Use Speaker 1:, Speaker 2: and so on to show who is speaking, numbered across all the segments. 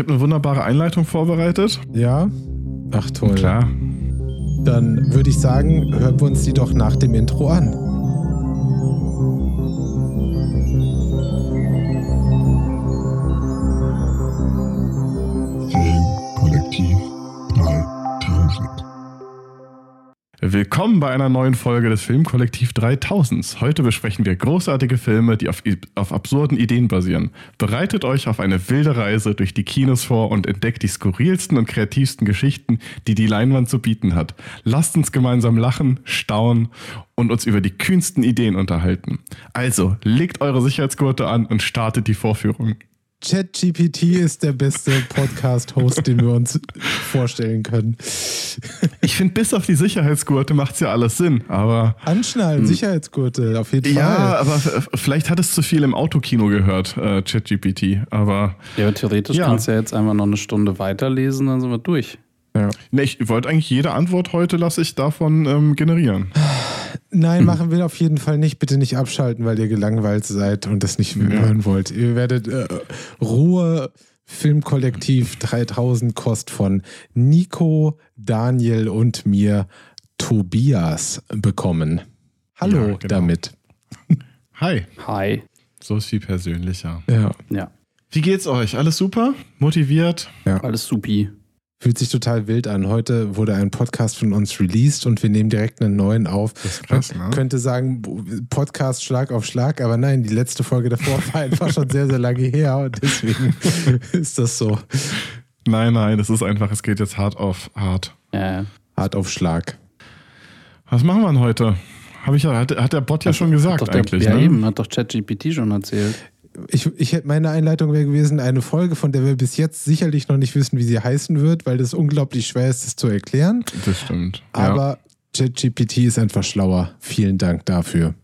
Speaker 1: habe eine wunderbare Einleitung vorbereitet.
Speaker 2: Ja? Ach toll.
Speaker 1: Klar.
Speaker 2: Dann würde ich sagen, hören wir uns die doch nach dem Intro an.
Speaker 1: Willkommen bei einer neuen Folge des Filmkollektiv 3000. Heute besprechen wir großartige Filme, die auf, auf absurden Ideen basieren. Bereitet euch auf eine wilde Reise durch die Kinos vor und entdeckt die skurrilsten und kreativsten Geschichten, die die Leinwand zu bieten hat. Lasst uns gemeinsam lachen, staunen und uns über die kühnsten Ideen unterhalten. Also, legt eure Sicherheitsgurte an und startet die Vorführung.
Speaker 2: ChatGPT ist der beste Podcast-Host, den wir uns vorstellen können.
Speaker 1: Ich finde, bis auf die Sicherheitsgurte macht es ja alles Sinn, aber.
Speaker 2: Anschnallen, Sicherheitsgurte, auf jeden Fall.
Speaker 1: Ja, aber f- vielleicht hat es zu viel im Autokino gehört, äh, ChatGPT. Aber
Speaker 3: Ja, theoretisch
Speaker 1: Ja.
Speaker 3: kannst du ja jetzt einfach noch eine Stunde weiterlesen, dann sind wir durch.
Speaker 2: Ja.
Speaker 1: ne, ich wollte eigentlich jede Antwort heute lasse ich davon ähm, generieren.
Speaker 2: Nein, machen wir auf jeden Fall nicht. Bitte nicht abschalten, weil ihr gelangweilt seid und das nicht hören wollt. Ihr werdet äh, Ruhe Filmkollektiv 3000 Kost von Nico, Daniel und mir Tobias bekommen. Hallo
Speaker 1: Ja, genau.
Speaker 2: damit.
Speaker 1: Hi,
Speaker 3: Hi.
Speaker 1: so ist viel persönlicher.
Speaker 2: Ja.
Speaker 3: Ja,
Speaker 1: Wie geht's euch? Alles super? Motiviert?
Speaker 3: alles supi.
Speaker 2: Fühlt sich total wild an. Heute wurde ein Podcast von uns released und wir nehmen direkt einen neuen auf.
Speaker 1: Krass,
Speaker 2: Man
Speaker 1: ne?
Speaker 2: könnte sagen, Podcast Schlag auf Schlag, aber nein, die letzte Folge davor war einfach schon sehr, sehr lange her und deswegen ist das so
Speaker 1: Nein, nein, es ist einfach, es geht jetzt hart auf hart.
Speaker 3: Ja,
Speaker 2: hart auf Schlag.
Speaker 1: Was machen wir denn heute? Hab ich ja, hat, hat der Bot ja schon gesagt
Speaker 3: doch der,
Speaker 1: eigentlich,
Speaker 3: ja
Speaker 1: ne?
Speaker 3: eben, hat doch ChatGPT schon erzählt.
Speaker 2: Ich, ich hätte meine Einleitung wäre gewesen, eine Folge, von der wir bis jetzt sicherlich noch nicht wissen, wie sie heißen wird, weil das unglaublich schwer ist, es zu erklären.
Speaker 1: Das stimmt.
Speaker 2: Aber ChatGPT ist einfach schlauer. Vielen Dank dafür.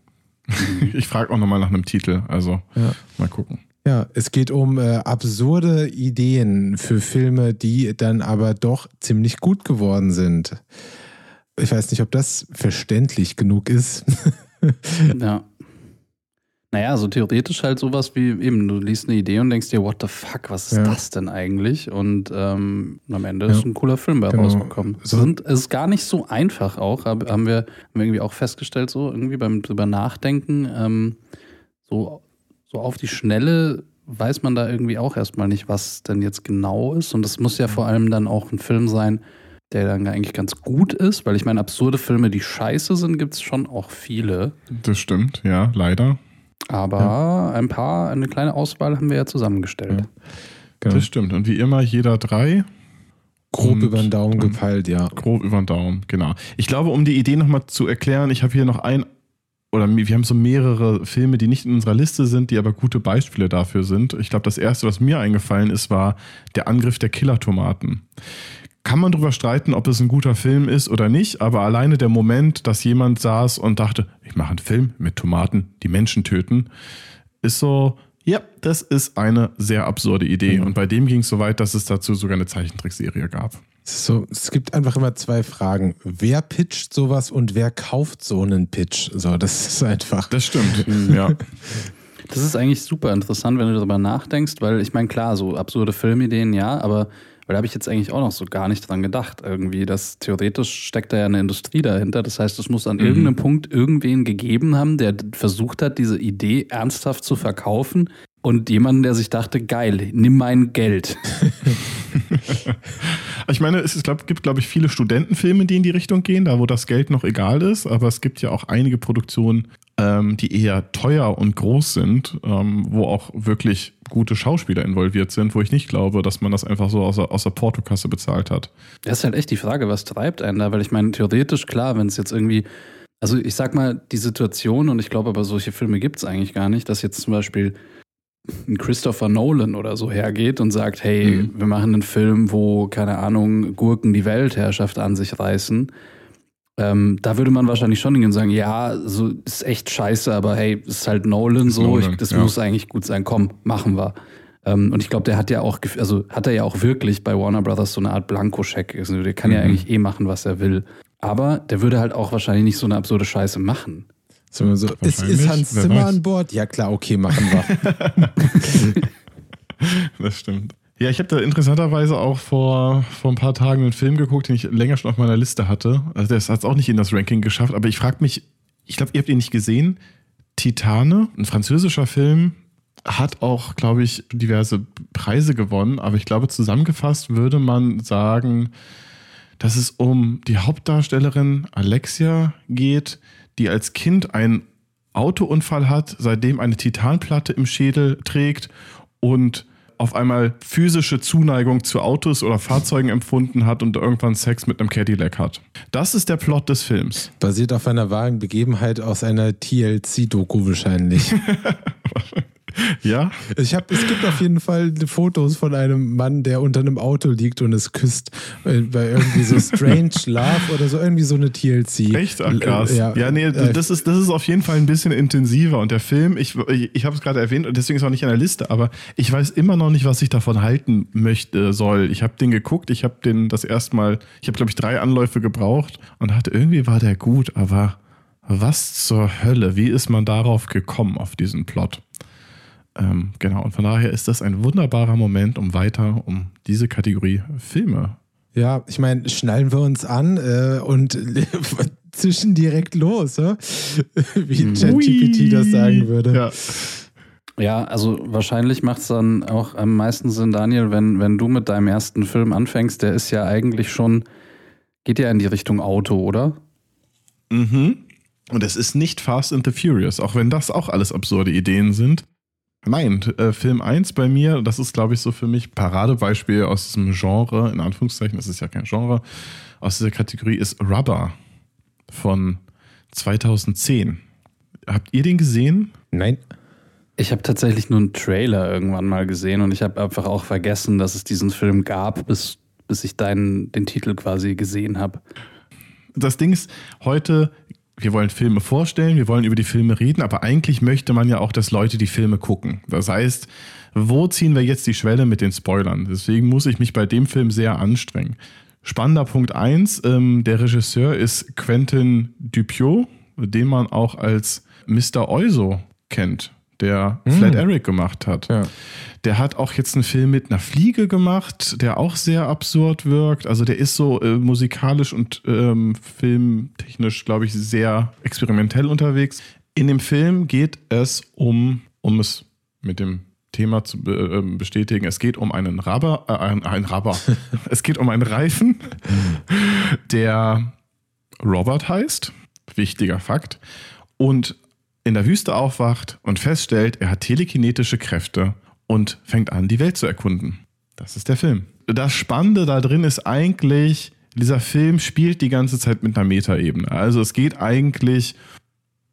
Speaker 1: ja. Ich frage auch nochmal nach einem Titel, also
Speaker 2: Ja.
Speaker 1: mal gucken.
Speaker 2: Ja, es geht um äh, absurde Ideen für Filme, die dann aber doch ziemlich gut geworden sind. Ich weiß nicht, ob das verständlich genug ist.
Speaker 3: Ja. Naja, so theoretisch halt sowas wie eben, du liest eine Idee und denkst dir, what the fuck, was ist
Speaker 2: Ja.
Speaker 3: das denn eigentlich? Und ähm, am Ende
Speaker 2: Ja.
Speaker 3: ist ein cooler Film bei
Speaker 2: Genau.
Speaker 3: rausgekommen. Es, sind, es ist gar nicht so einfach auch, hab- haben wir, haben wir irgendwie auch festgestellt, so irgendwie beim drüber nachdenken, ähm, so, so auf die Schnelle weiß man da irgendwie auch erstmal nicht, was denn jetzt genau ist. Und es muss ja vor allem dann auch ein Film sein, der dann eigentlich ganz gut ist, weil ich meine, absurde Filme, die scheiße sind, gibt es schon auch viele.
Speaker 1: Das stimmt, ja, leider.
Speaker 3: Aber ein paar, eine kleine Auswahl haben wir ja zusammengestellt.
Speaker 2: Genau.
Speaker 1: Das stimmt. Und wie immer, jeder drei,
Speaker 2: Grob
Speaker 1: Und-
Speaker 2: über den Daumen gepeilt, ja.
Speaker 1: grob über den Daumen, genau. Ich glaube, um die Idee nochmal zu erklären, ich habe hier noch ein, oder wir haben so mehrere Filme, die nicht in unserer Liste sind, die aber gute Beispiele dafür sind. Ich glaube, das erste, was mir eingefallen ist, war der Angriff der Killertomaten. Kann man darüber streiten, ob es ein guter Film ist oder nicht, aber alleine der Moment, dass jemand saß und dachte, ich mache einen Film mit Tomaten, die Menschen töten, ist so, ja, das ist eine sehr absurde Idee. Und bei dem ging es so weit, dass es dazu sogar eine Zeichentrickserie gab.
Speaker 2: So, es gibt einfach immer zwei Fragen. Wer pitcht sowas und wer kauft so einen Pitch? So, das ist einfach.
Speaker 1: Das stimmt, ja.
Speaker 3: Das ist eigentlich super interessant, wenn du darüber nachdenkst, weil ich meine, klar, so absurde Filmideen, ja, aber weil da habe ich jetzt eigentlich auch noch so gar nicht dran gedacht, irgendwie, dass theoretisch steckt da ja eine Industrie dahinter. Das heißt, es muss an irgendeinem Punkt irgendwen gegeben haben, der versucht hat, diese Idee ernsthaft zu verkaufen und jemanden, der sich dachte, geil, nimm mein Geld.
Speaker 1: Ich meine, es glaub, gibt, glaube ich, viele Studentenfilme, die in die Richtung gehen, da wo das Geld noch egal ist, aber es gibt ja auch einige Produktionen, ähm, die eher teuer und groß sind, ähm, wo auch wirklich gute Schauspieler involviert sind, wo ich nicht glaube, dass man das einfach so aus der, aus der Portokasse bezahlt hat.
Speaker 3: Das ist halt echt die Frage, was treibt einen da? Weil ich meine, theoretisch, klar, wenn es jetzt irgendwie, also ich sag mal, die Situation, und ich glaube aber, solche Filme gibt es eigentlich gar nicht, dass jetzt zum Beispiel ein Christopher Nolan oder so hergeht und sagt, hey,
Speaker 1: Mhm.
Speaker 3: wir machen einen Film, wo, keine Ahnung, Gurken die Weltherrschaft an sich reißen. Ähm, da würde man wahrscheinlich schon hingehen und sagen, ja, so ist echt scheiße, aber hey, ist halt Nolan
Speaker 1: Ist
Speaker 3: so,
Speaker 1: Nolan,
Speaker 3: ich, das
Speaker 1: ja.
Speaker 3: muss eigentlich gut sein, komm, machen wir. Ähm, und ich glaube, der hat ja auch, also hat er ja auch wirklich bei Warner Brothers so eine Art Blankoscheck. Also der kann ja
Speaker 1: Mhm.
Speaker 3: eigentlich eh machen, was er will. Aber der würde halt auch wahrscheinlich nicht so eine absurde Scheiße machen.
Speaker 2: So, so, ist, ist Hans Zimmer an Bord? Ja, klar, okay, machen wir.
Speaker 1: Das stimmt. Ja, ich habe da interessanterweise auch vor, vor ein paar Tagen einen Film geguckt, den ich länger schon auf meiner Liste hatte. Also der hat es auch nicht in das Ranking geschafft, aber ich frage mich, ich glaube, ihr habt ihn nicht gesehen. Titane, ein französischer Film, hat auch, glaube ich, diverse Preise gewonnen, aber ich glaube, zusammengefasst würde man sagen, dass es um die Hauptdarstellerin Alexia geht, die als Kind einen Autounfall hat, seitdem eine Titanplatte im Schädel trägt und auf einmal physische Zuneigung zu Autos oder Fahrzeugen empfunden hat und irgendwann Sex mit einem Cadillac hat. Das ist der Plot des Films.
Speaker 2: Basiert auf einer wahren Begebenheit aus einer TLC-Doku wahrscheinlich.
Speaker 1: Ja?
Speaker 2: Ich hab, es gibt auf jeden Fall Fotos von einem Mann, der unter einem Auto liegt und es küsst äh, bei irgendwie so Strange Love oder so, irgendwie so eine TLC.
Speaker 1: Echt? Ach, krass. Ja, ja nee, äh, das ist, das ist auf jeden Fall ein bisschen intensiver. Und der Film, ich, ich, habe es gerade erwähnt und deswegen ist er auch nicht in der Liste, aber ich weiß immer noch nicht, was ich davon halten möchte, soll. Ich habe den geguckt, ich habe den das erste Mal, ich habe glaube ich drei Anläufe gebraucht und dachte, irgendwie war der gut, aber was zur Hölle? Wie ist man darauf gekommen, auf diesen Plot? Ähm, genau, und von daher ist das ein wunderbarer Moment, um weiter um diese Kategorie Filme.
Speaker 2: Ja, ich meine, schnallen wir uns an äh, und zischen direkt los, äh? wie. ChatGPT das sagen würde.
Speaker 3: Ja. Ja, also wahrscheinlich macht es dann auch am meisten Sinn, Daniel, wenn, wenn du mit deinem ersten Film anfängst, der ist ja eigentlich schon, geht ja in die Richtung Auto, oder?
Speaker 1: Mhm. Und es ist nicht Fast and the Furious, auch wenn das auch alles absurde Ideen sind. Nein, äh, Film 1 bei mir, das ist, glaube ich, so für mich Paradebeispiel aus diesem Genre, in Anführungszeichen, das ist ja kein Genre, aus dieser Kategorie ist Rubber von 2010. Habt ihr den gesehen?
Speaker 2: Nein.
Speaker 3: Ich habe tatsächlich nur einen Trailer irgendwann mal gesehen und ich habe einfach auch vergessen, dass es diesen Film gab, bis, bis ich deinen, den Titel quasi gesehen habe.
Speaker 1: Das Ding ist, heute wir wollen Filme vorstellen, wir wollen über die Filme reden, aber eigentlich möchte man ja auch, dass Leute die Filme gucken. Das heißt, wo ziehen wir jetzt die Schwelle mit den Spoilern? Deswegen muss ich mich bei dem Film sehr anstrengen. Spannender Punkt eins: ähm, der Regisseur ist Quentin Dupieux, den man auch als Mr. Euso kennt der hm. Flat Eric gemacht hat. Ja. Der hat auch jetzt einen Film mit einer Fliege gemacht, der auch sehr absurd wirkt. Also der ist so äh, musikalisch und ähm, filmtechnisch, glaube ich, sehr experimentell unterwegs. In dem Film geht es um, um es mit dem Thema zu äh, bestätigen, es geht um einen Rabber, äh, ein, ein Rabber. es geht um einen Reifen, der Robert heißt. Wichtiger Fakt. Und in der Wüste aufwacht und feststellt, er hat telekinetische Kräfte und fängt an, die Welt zu erkunden. Das ist der Film. Das Spannende da drin ist eigentlich, dieser Film spielt die ganze Zeit mit einer Metaebene. Also es geht eigentlich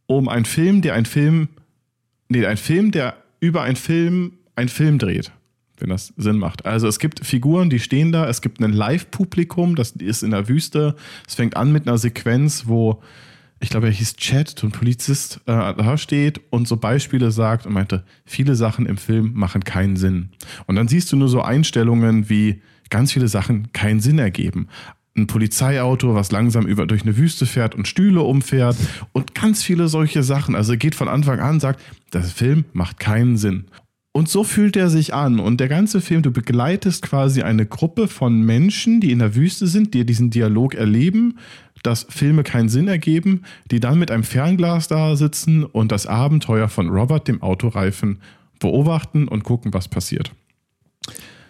Speaker 1: um einen Film, der einen Film, nee, ein Film, der über einen Film einen Film dreht, wenn das Sinn macht. Also es gibt Figuren, die stehen da, es gibt ein Live-Publikum, das ist in der Wüste. Es fängt an mit einer Sequenz, wo ich glaube, er hieß Chad, ein Polizist, äh, da steht und so Beispiele sagt und meinte, viele Sachen im Film machen keinen Sinn. Und dann siehst du nur so Einstellungen, wie ganz viele Sachen keinen Sinn ergeben. Ein Polizeiauto, was langsam über durch eine Wüste fährt und Stühle umfährt und ganz viele solche Sachen. Also er geht von Anfang an, sagt, der Film macht keinen Sinn. Und so fühlt er sich an. Und der ganze Film, du begleitest quasi eine Gruppe von Menschen, die in der Wüste sind, die diesen Dialog erleben, dass Filme keinen Sinn ergeben, die dann mit einem Fernglas da sitzen und das Abenteuer von Robert, dem Autoreifen, beobachten und gucken, was passiert.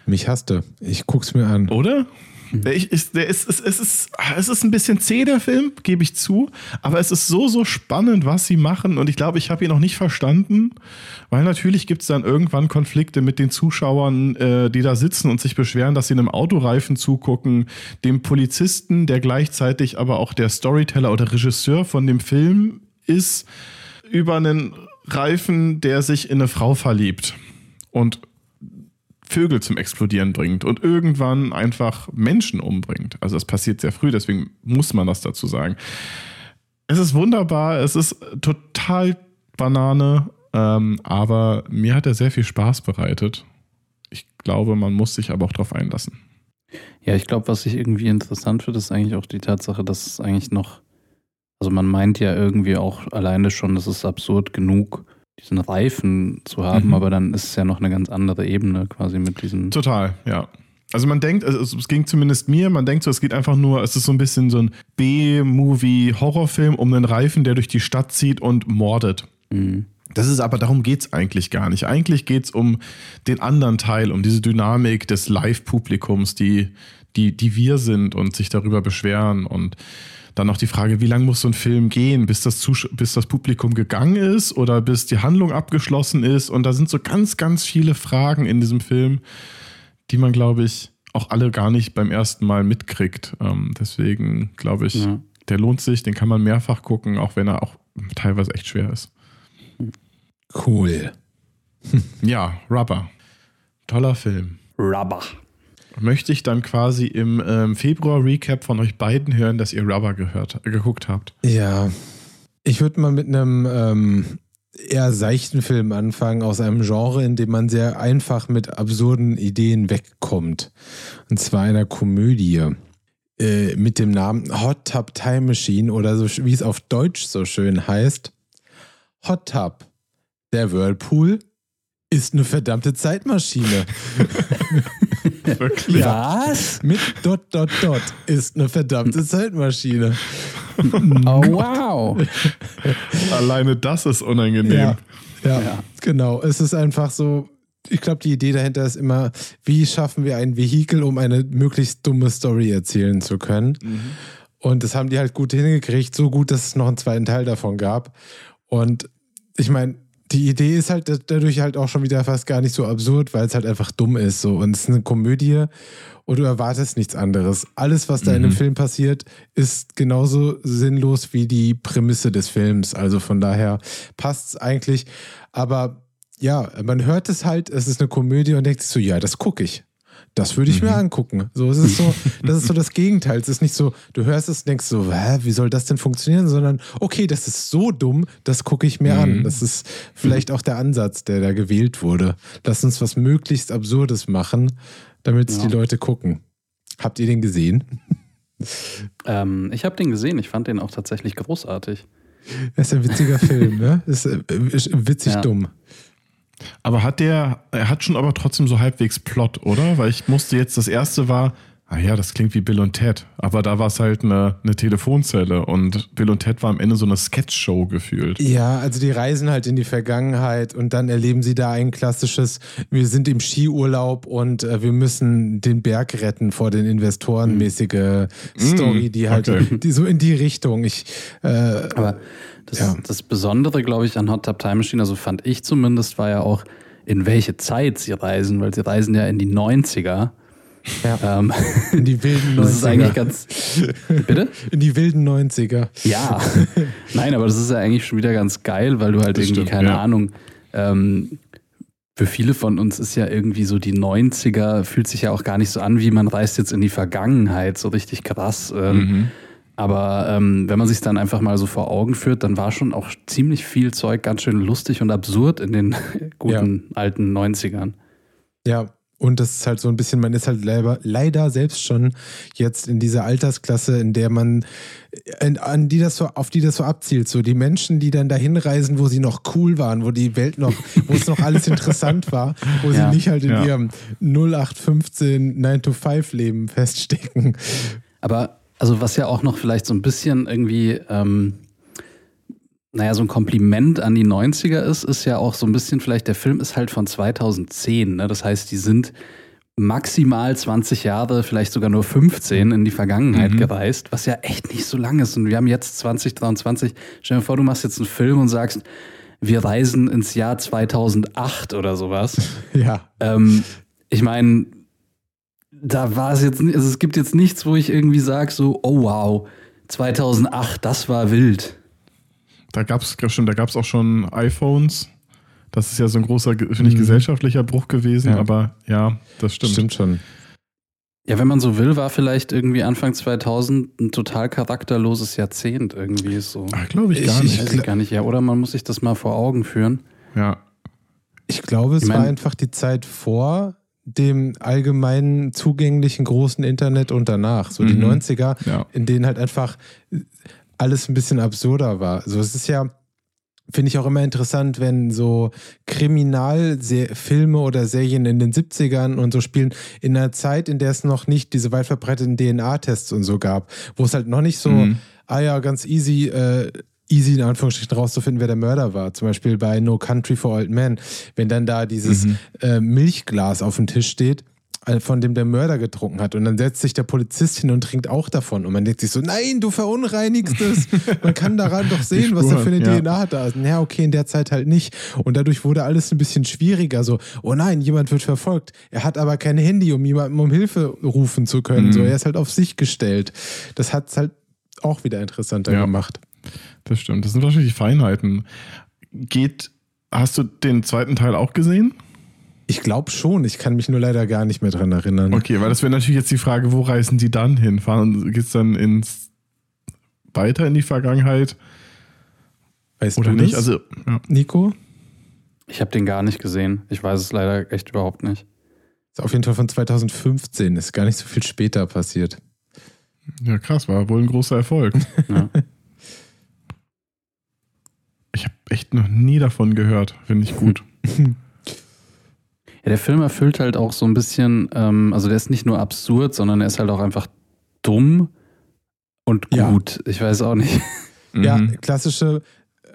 Speaker 2: Mich hasste. Ich guck's mir an.
Speaker 1: Oder? Ich, ich, der ist, es, es, ist, es ist ein bisschen zäh, der Film, gebe ich zu. Aber es ist so, so spannend, was sie machen. Und ich glaube, ich habe ihn noch nicht verstanden. Weil natürlich gibt es dann irgendwann Konflikte mit den Zuschauern, äh, die da sitzen und sich beschweren, dass sie einem Autoreifen zugucken. Dem Polizisten, der gleichzeitig aber auch der Storyteller oder Regisseur von dem Film ist, über einen Reifen, der sich in eine Frau verliebt. Und Vögel zum Explodieren bringt und irgendwann einfach Menschen umbringt. Also das passiert sehr früh, deswegen muss man das dazu sagen. Es ist wunderbar, es ist total Banane, ähm, aber mir hat er sehr viel Spaß bereitet. Ich glaube, man muss sich aber auch darauf einlassen.
Speaker 3: Ja, ich glaube, was ich irgendwie interessant finde, ist eigentlich auch die Tatsache, dass es eigentlich noch, also man meint ja irgendwie auch alleine schon, das ist absurd genug, diesen Reifen zu haben,
Speaker 1: Mhm.
Speaker 3: aber dann ist es ja noch eine ganz andere Ebene quasi mit diesen.
Speaker 1: Total, ja. Also man denkt, also es ging zumindest mir, man denkt so, es geht einfach nur, es ist so ein bisschen so ein B-Movie-Horrorfilm um einen Reifen, der durch die Stadt zieht und mordet.
Speaker 3: Mhm.
Speaker 1: Das ist aber, darum geht's eigentlich gar nicht. Eigentlich geht's um den anderen Teil, um diese Dynamik des Live-Publikums, die, die, die wir sind und sich darüber beschweren. Und dann noch die Frage, wie lange muss so ein Film gehen, bis das, Zusch bis das Publikum gegangen ist oder bis die Handlung abgeschlossen ist. Und da sind so ganz, ganz viele Fragen in diesem Film, die man, glaube ich, auch alle gar nicht beim ersten Mal mitkriegt. Ähm, deswegen glaube ich,
Speaker 3: Ja.
Speaker 1: der lohnt sich, den kann man mehrfach gucken, auch wenn er auch teilweise echt schwer ist.
Speaker 2: Cool.
Speaker 1: Ja, Rubber. Toller Film.
Speaker 3: Rubber.
Speaker 1: Möchte ich dann quasi im ähm, Februar-Recap von euch beiden hören, dass ihr Rubber gehört, äh, geguckt habt.
Speaker 2: Ja. Ich würde mal mit einem ähm, eher seichten Film anfangen, aus einem Genre, in dem man sehr einfach mit absurden Ideen wegkommt. Und zwar einer Komödie. Äh, mit dem Namen Hot Tub Time Machine oder so wie es auf Deutsch so schön heißt. Hot Tub. Der Whirlpool ist eine verdammte Zeitmaschine.
Speaker 1: Wirklich?
Speaker 3: Was?
Speaker 2: Mit Dot Dot Dot ist eine verdammte Zeitmaschine.
Speaker 3: Oh, wow.
Speaker 1: Alleine das ist unangenehm.
Speaker 2: Ja, ja,
Speaker 3: Ja.
Speaker 2: genau. Es ist einfach so, ich glaube, die Idee dahinter ist immer, wie schaffen wir ein Vehikel, um eine möglichst dumme Story erzählen zu können. Und das haben die halt gut hingekriegt, so gut, dass es noch einen zweiten Teil davon gab. Und ich meine, die Idee ist halt dadurch halt auch schon wieder fast gar nicht so absurd, weil es halt einfach dumm ist. So. Und es ist eine Komödie und du erwartest nichts anderes. Alles, was da in dem Film passiert, ist genauso sinnlos wie die Prämisse des Films. Also von daher passt es eigentlich. Aber ja, man hört es halt, es ist eine Komödie und denkt sich so, ja, das gucke ich. Das würde ich mir angucken. So, es ist so, das ist so das Gegenteil. Es ist nicht so, du hörst es und denkst so, hä, wie soll das denn funktionieren? Sondern, okay, das ist so dumm, das gucke ich mir an. Das ist vielleicht auch der Ansatz, der da gewählt wurde. Lass uns was möglichst Absurdes machen, damit es
Speaker 3: Ja.
Speaker 2: die Leute gucken. Habt ihr den gesehen?
Speaker 3: Ähm, ich habe den gesehen, ich fand den auch tatsächlich großartig.
Speaker 2: Das ist ein witziger Film, ne? Ist, äh, ist witzig
Speaker 3: Ja.
Speaker 2: dumm.
Speaker 1: Aber hat der, er hat schon aber trotzdem so halbwegs Plot, oder? Weil ich musste jetzt, das erste war, ah ja, das klingt wie Bill und Ted, aber da war es halt eine, eine Telefonzelle und Bill und Ted war am Ende so eine Sketch-Show gefühlt.
Speaker 2: Ja, also die reisen halt in die Vergangenheit und dann erleben sie da ein klassisches, wir sind im Skiurlaub und äh, wir müssen den Berg retten vor den Investoren mäßige Story, die halt
Speaker 1: okay.
Speaker 2: die so in die Richtung. Ich äh,
Speaker 3: Aber das,
Speaker 2: Ja.
Speaker 3: das Besondere, glaube ich, an Hot Tub Time Machine, also fand ich zumindest, war ja auch, in welche Zeit sie reisen, weil sie reisen ja in die 90er.
Speaker 2: Ja,
Speaker 3: Ähm,
Speaker 2: in die wilden 90er.
Speaker 3: das ist eigentlich ganz. Bitte?
Speaker 2: in die wilden 90er.
Speaker 3: Ja. Nein, aber das ist ja eigentlich schon wieder ganz geil, weil du halt
Speaker 1: Das
Speaker 3: irgendwie,
Speaker 1: stimmt,
Speaker 3: keine
Speaker 1: ja.
Speaker 3: Ahnung, ähm, für viele von uns ist ja irgendwie so die 90er, fühlt sich ja auch gar nicht so an, wie man reist jetzt in die Vergangenheit, so richtig krass. Ähm,
Speaker 1: Mhm.
Speaker 3: Aber ähm, wenn man sich dann einfach mal so vor Augen führt, dann war schon auch ziemlich viel Zeug ganz schön lustig und absurd in den guten alten 90ern.
Speaker 2: Ja, und das ist halt so ein bisschen, man ist halt leider, leider selbst schon jetzt in dieser Altersklasse, in der man, an, die das so, auf die das so abzielt. So die Menschen, die dann dahin reisen, wo sie noch cool waren, wo die Welt noch, wo es noch alles interessant war, wo
Speaker 3: Ja.
Speaker 2: sie nicht halt in
Speaker 1: Ja.
Speaker 2: ihrem 0815 9-to-5-Leben feststecken.
Speaker 3: Aber also was ja auch noch vielleicht so ein bisschen irgendwie, ähm, naja, so ein Kompliment an die 90er ist, ist ja auch so ein bisschen vielleicht, der Film ist halt von 2010. Ne? Das heißt, die sind maximal 20 Jahre, vielleicht sogar nur 15 in die Vergangenheit
Speaker 1: Mhm.
Speaker 3: gereist, was ja echt nicht so lang ist. Und wir haben jetzt 2023. Stell dir vor, du machst jetzt einen Film und sagst, wir reisen ins Jahr 2008 oder sowas.
Speaker 2: Ja.
Speaker 3: Ähm, ich meine, da war es jetzt, nicht- also es gibt jetzt nichts, wo ich irgendwie sage, so, oh wow, 2008, das war wild.
Speaker 1: Da gab es schon, da gab es auch schon iPhones. Das ist ja so ein großer, finde ich,
Speaker 2: Mhm.
Speaker 1: gesellschaftlicher Bruch gewesen,
Speaker 2: Ja.
Speaker 1: aber ja, das stimmt.
Speaker 2: Stimmt schon.
Speaker 3: Ja, wenn man so will, war vielleicht irgendwie Anfang 2000 ein total charakterloses Jahrzehnt irgendwie so.
Speaker 1: Ach, glaube ich
Speaker 2: Ich-
Speaker 1: gar
Speaker 2: ich-
Speaker 1: nicht.
Speaker 3: Weiß ich gar nicht, ja, oder man muss sich das mal vor Augen führen.
Speaker 1: ja.
Speaker 2: Ich glaube, es
Speaker 3: Ich mein-
Speaker 2: war einfach die Zeit vor dem allgemeinen zugänglichen großen Internet und danach. So die
Speaker 1: Mhm.
Speaker 2: 90er,
Speaker 1: Ja.
Speaker 2: in denen halt einfach alles ein bisschen absurder war. Also es ist ja, finde ich auch immer interessant, wenn so Kriminalfilme oder Serien in den 70ern und so spielen, in einer Zeit, in der es noch nicht diese weit verbreiteten DNA-Tests und so gab, wo es halt noch nicht so, mhm. ah ja, ganz easy, äh, easy in Anführungsstrichen rauszufinden, wer der Mörder war. Zum Beispiel bei No Country for Old Men, wenn dann da dieses mhm. äh, Milchglas auf dem Tisch steht von dem der Mörder getrunken hat. Und dann setzt sich der Polizist hin und trinkt auch davon. Und man denkt sich so, nein, du verunreinigst es. Man kann daran doch sehen, was da für eine ja. DNA da ist. Ja, okay, in der Zeit halt nicht. Und dadurch wurde alles ein bisschen schwieriger. So, oh nein, jemand wird verfolgt. Er hat aber kein Handy, um jemandem um Hilfe rufen zu können. Mhm. So, er ist halt auf sich gestellt. Das hat es halt auch wieder interessanter ja, gemacht.
Speaker 1: Das stimmt. Das sind wahrscheinlich Feinheiten. Geht, hast du den zweiten Teil auch gesehen?
Speaker 2: Ich glaube schon, ich kann mich nur leider gar nicht mehr dran erinnern.
Speaker 1: Okay, weil das wäre natürlich jetzt die Frage, wo reisen die dann hin? Fahren geht es dann ins weiter in die Vergangenheit?
Speaker 2: Weißt Oder du nicht?
Speaker 1: Also,
Speaker 2: ja. Nico?
Speaker 3: Ich habe den gar nicht gesehen. Ich weiß es leider echt überhaupt nicht.
Speaker 2: Ist auf jeden Fall von 2015, ist gar nicht so viel später passiert.
Speaker 1: Ja, krass, war wohl ein großer Erfolg. Ja. Ich habe echt noch nie davon gehört. Finde ich gut.
Speaker 3: Ja, der Film erfüllt halt auch so ein bisschen, ähm, also der ist nicht nur absurd, sondern er ist halt auch einfach dumm und gut. Ja. Ich weiß auch nicht.
Speaker 2: Ja, mhm. klassische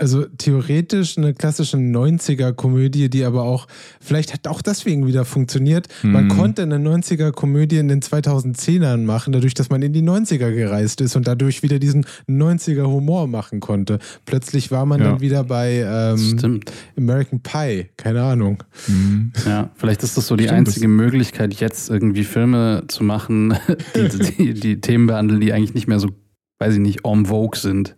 Speaker 2: also theoretisch eine klassische 90er-Komödie, die aber auch, vielleicht hat auch deswegen wieder funktioniert. Mhm. Man konnte eine 90er-Komödie in den 2010ern machen, dadurch, dass man in die 90er gereist ist und dadurch wieder diesen 90er-Humor machen konnte. Plötzlich war man ja. dann wieder bei ähm, American Pie, keine Ahnung.
Speaker 3: Mhm. Ja, vielleicht ist das so die Stimmt, einzige Möglichkeit, jetzt irgendwie Filme zu machen, die, die, die Themen behandeln, die eigentlich nicht mehr so, weiß ich nicht, en vogue sind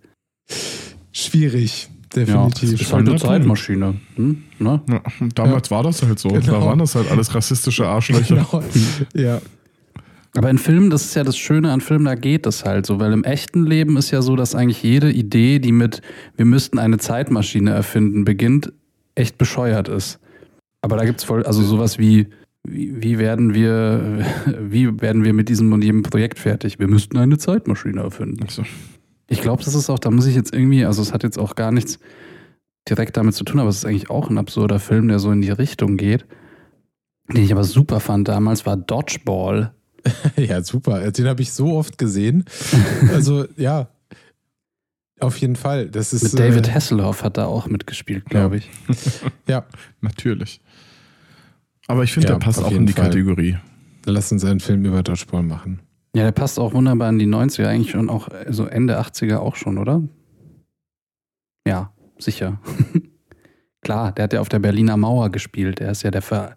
Speaker 2: schwierig. Definitiv.
Speaker 3: Ja, das ist halt eine Zeitmaschine. Hm?
Speaker 1: Ne? Ja, damals ja. war das halt so. Genau. Da waren das halt alles rassistische Arschlöcher. Genau.
Speaker 2: Ja.
Speaker 3: Aber in Filmen, das ist ja das Schöne an Filmen, da geht das halt so, weil im echten Leben ist ja so, dass eigentlich jede Idee, die mit wir müssten eine Zeitmaschine erfinden, beginnt, echt bescheuert ist. Aber da gibt es voll, also sowas wie, wie, wie, werden wir, wie werden wir mit diesem und jedem Projekt fertig? Wir müssten eine Zeitmaschine erfinden. So. Ich glaube, das ist auch, da muss ich jetzt irgendwie, also es hat jetzt auch gar nichts direkt damit zu tun, aber es ist eigentlich auch ein absurder Film, der so in die Richtung geht. Den ich aber super fand damals, war Dodgeball.
Speaker 2: ja, super. Den habe ich so oft gesehen. Also, ja. Auf jeden Fall. Das ist,
Speaker 3: Mit David äh, Hasselhoff hat da auch mitgespielt, glaube ich.
Speaker 2: ja.
Speaker 1: Natürlich. Aber ich finde, ja, der passt auch in die Fall. Kategorie.
Speaker 2: Lass uns einen Film über Dodgeball machen.
Speaker 3: Ja, der passt auch wunderbar in die 90er, eigentlich schon auch, so also Ende 80er auch schon, oder? Ja, sicher. Klar, der hat ja auf der Berliner Mauer gespielt. Der ist ja der, Ver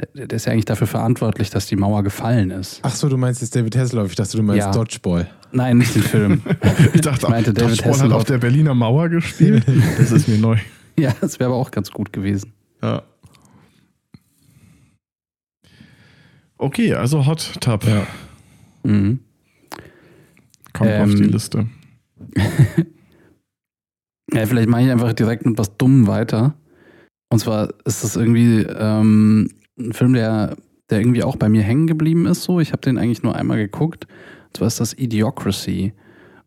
Speaker 3: der, der, ist ja eigentlich dafür verantwortlich, dass die Mauer gefallen ist.
Speaker 2: Ach so, du meinst jetzt David Hasselhoff. Ich dachte, du meinst ja. Dodgeball.
Speaker 3: Nein, nicht den Film.
Speaker 1: ich dachte, ich meinte, David Dodgeball Hasselhoff. hat auf der Berliner Mauer gespielt. Das ist mir neu.
Speaker 3: Ja, das wäre aber auch ganz gut gewesen.
Speaker 1: Ja. Okay, also Hot Tub. Ja. Mhm. Kommt ähm, auf die Liste.
Speaker 3: ja, vielleicht mache ich einfach direkt mit was Dummem weiter. Und zwar ist das irgendwie ähm, ein Film, der, der irgendwie auch bei mir hängen geblieben ist. So, ich habe den eigentlich nur einmal geguckt. Und zwar ist das Idiocracy.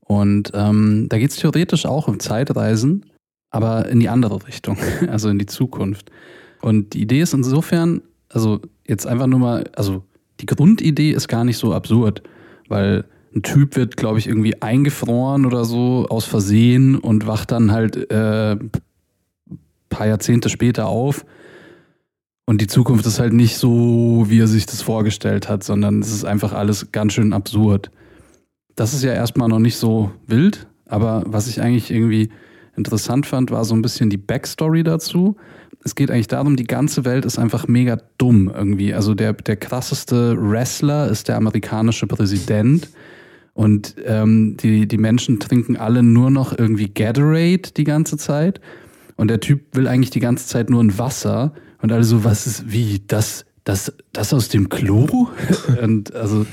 Speaker 3: Und ähm, da geht es theoretisch auch um Zeitreisen, aber in die andere Richtung, also in die Zukunft. Und die Idee ist insofern, also jetzt einfach nur mal, also die Grundidee ist gar nicht so absurd, weil ein Typ wird, glaube ich, irgendwie eingefroren oder so aus Versehen und wacht dann halt äh, paar Jahrzehnte später auf. Und die Zukunft ist halt nicht so, wie er sich das vorgestellt hat, sondern es ist einfach alles ganz schön absurd. Das ist ja erstmal noch nicht so wild, aber was ich eigentlich irgendwie interessant fand, war so ein bisschen die Backstory dazu es geht eigentlich darum, die ganze Welt ist einfach mega dumm irgendwie. Also der, der krasseste Wrestler ist der amerikanische Präsident. Und ähm, die, die Menschen trinken alle nur noch irgendwie Gatorade die ganze Zeit. Und der Typ will eigentlich die ganze Zeit nur ein Wasser. Und alle so, was ist, wie, das, das, das aus dem Klo? und also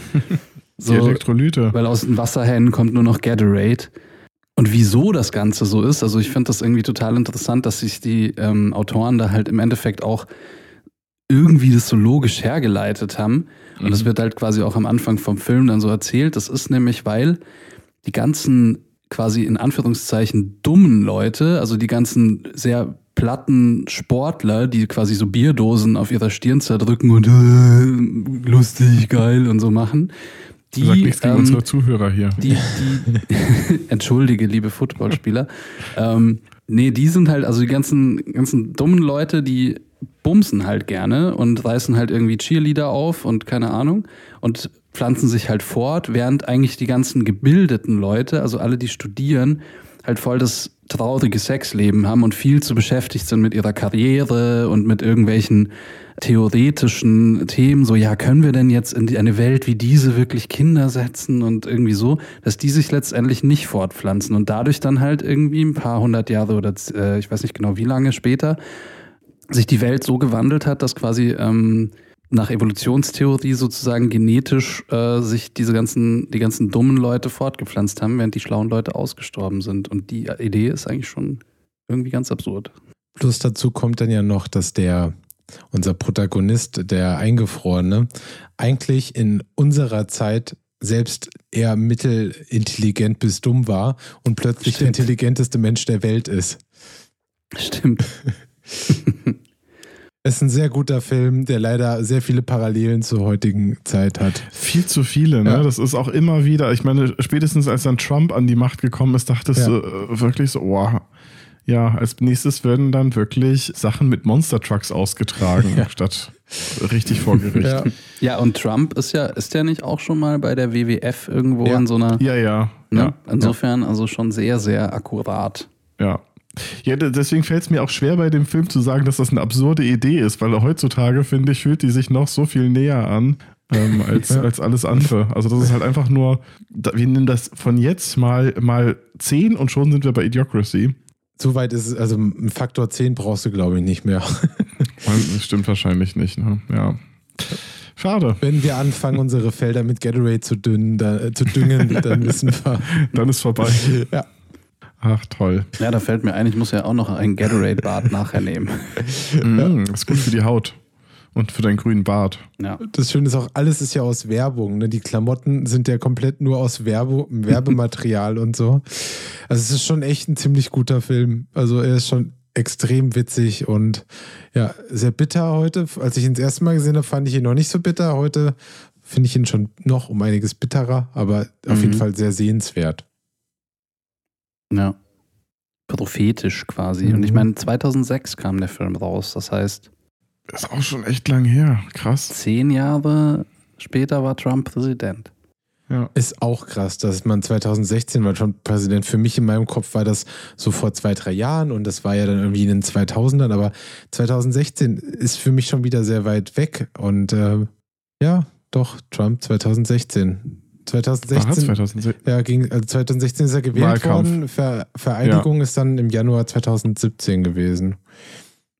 Speaker 3: so,
Speaker 1: die Elektrolyte.
Speaker 3: Weil aus den Wasserhähnen kommt nur noch Gatorade. Und wieso das Ganze so ist, also ich finde das irgendwie total interessant, dass sich die ähm, Autoren da halt im Endeffekt auch irgendwie das so logisch hergeleitet haben. Und das mhm. wird halt quasi auch am Anfang vom Film dann so erzählt. Das ist nämlich, weil die ganzen quasi in Anführungszeichen dummen Leute, also die ganzen sehr platten Sportler, die quasi so Bierdosen auf ihrer Stirn zerdrücken und äh, lustig, geil und so machen. Die,
Speaker 1: Sag nichts gegen
Speaker 3: ähm,
Speaker 1: unsere Zuhörer hier.
Speaker 3: die, die entschuldige, liebe Footballspieler. ähm, nee, die sind halt, also die ganzen, ganzen dummen Leute, die bumsen halt gerne und reißen halt irgendwie Cheerleader auf und keine Ahnung und pflanzen sich halt fort, während eigentlich die ganzen gebildeten Leute, also alle, die studieren, halt voll das traurige Sexleben haben und viel zu beschäftigt sind mit ihrer Karriere und mit irgendwelchen theoretischen Themen, so ja, können wir denn jetzt in eine Welt wie diese wirklich Kinder setzen und irgendwie so, dass die sich letztendlich nicht fortpflanzen und dadurch dann halt irgendwie ein paar hundert Jahre oder äh, ich weiß nicht genau wie lange später sich die Welt so gewandelt hat, dass quasi ähm, nach Evolutionstheorie sozusagen genetisch äh, sich diese ganzen, die ganzen dummen Leute fortgepflanzt haben, während die schlauen Leute ausgestorben sind. Und die Idee ist eigentlich schon irgendwie ganz absurd.
Speaker 2: Plus dazu kommt dann ja noch, dass der, unser Protagonist, der Eingefrorene, eigentlich in unserer Zeit selbst eher mittelintelligent bis dumm war und plötzlich der
Speaker 3: Stimmt.
Speaker 2: intelligenteste Mensch der Welt ist.
Speaker 3: Stimmt.
Speaker 2: Es ist ein sehr guter Film, der leider sehr viele Parallelen zur heutigen Zeit hat.
Speaker 1: Viel zu viele, ne?
Speaker 2: Ja.
Speaker 1: Das ist auch immer wieder, ich meine, spätestens als dann Trump an die Macht gekommen ist, dachtest
Speaker 2: Ja.
Speaker 1: du äh, wirklich so, oh, ja, als nächstes werden dann wirklich Sachen mit Monster Trucks ausgetragen,
Speaker 2: Ja.
Speaker 1: statt richtig vor Gericht.
Speaker 2: Ja.
Speaker 3: Ja, und Trump ist ja, ist der nicht auch schon mal bei der WWF irgendwo
Speaker 2: Ja.
Speaker 3: in so einer,
Speaker 1: Ja, ja.
Speaker 3: ne?
Speaker 1: ja.
Speaker 3: Insofern also schon sehr, sehr akkurat.
Speaker 1: Ja. Ja, de- deswegen fällt es mir auch schwer bei dem Film zu sagen, dass das eine absurde Idee ist, weil heutzutage, finde ich, fühlt die sich noch so viel näher an ähm, als,
Speaker 2: Ja.
Speaker 1: als alles andere. Also das ist halt einfach nur, wir nehmen das von jetzt mal, mal 10 und schon sind wir bei Idiocracy.
Speaker 2: So weit ist es, also ein Faktor 10 brauchst du, glaube ich, nicht mehr.
Speaker 1: Das stimmt wahrscheinlich nicht, ne? Ja. Schade.
Speaker 2: Wenn wir anfangen, unsere Felder mit Gatorade zu, düngen, da, äh, zu düngen, dann müssen wir.
Speaker 1: Dann ist vorbei.
Speaker 2: Ja.
Speaker 1: Ach, toll.
Speaker 3: Ja, da fällt mir ein, ich muss ja auch noch ein Gatorade-Bad nachher nehmen.
Speaker 1: Mm, ist gut für die Haut und für deinen grünen Bart.
Speaker 3: Ja.
Speaker 2: Das Schöne ist auch, alles ist ja aus Werbung. Ne? Die Klamotten sind ja komplett nur aus Werbe Werbematerial und so. Also es ist schon echt ein ziemlich guter Film. Also er ist schon extrem witzig und ja, sehr bitter heute. Als ich ihn das erste Mal gesehen habe, fand ich ihn noch nicht so bitter. Heute finde ich ihn schon noch um einiges bitterer, aber auf
Speaker 3: Mhm.
Speaker 2: jeden Fall sehr sehenswert.
Speaker 3: Ja. Prophetisch quasi.
Speaker 2: Mhm.
Speaker 3: Und ich meine, 2006 kam der Film raus. Das heißt,
Speaker 1: Ist auch schon echt lang her. Krass.
Speaker 3: zehn Jahre später war Trump Präsident.
Speaker 1: Ja.
Speaker 2: Ist auch krass, dass man 2016 war schon Präsident. Für mich in meinem Kopf war das so vor zwei, drei Jahren und das war ja dann irgendwie in den 2000ern, aber 2016 ist für mich schon wieder sehr weit weg und äh, ja, doch, Trump 2016.
Speaker 1: War
Speaker 2: 2016,
Speaker 1: 2006.
Speaker 2: ja, ging, also 2016 ist er gewählt
Speaker 1: Wahlkampf.
Speaker 2: worden. Ver, Vereinigung ist dann im Januar 2017 gewesen.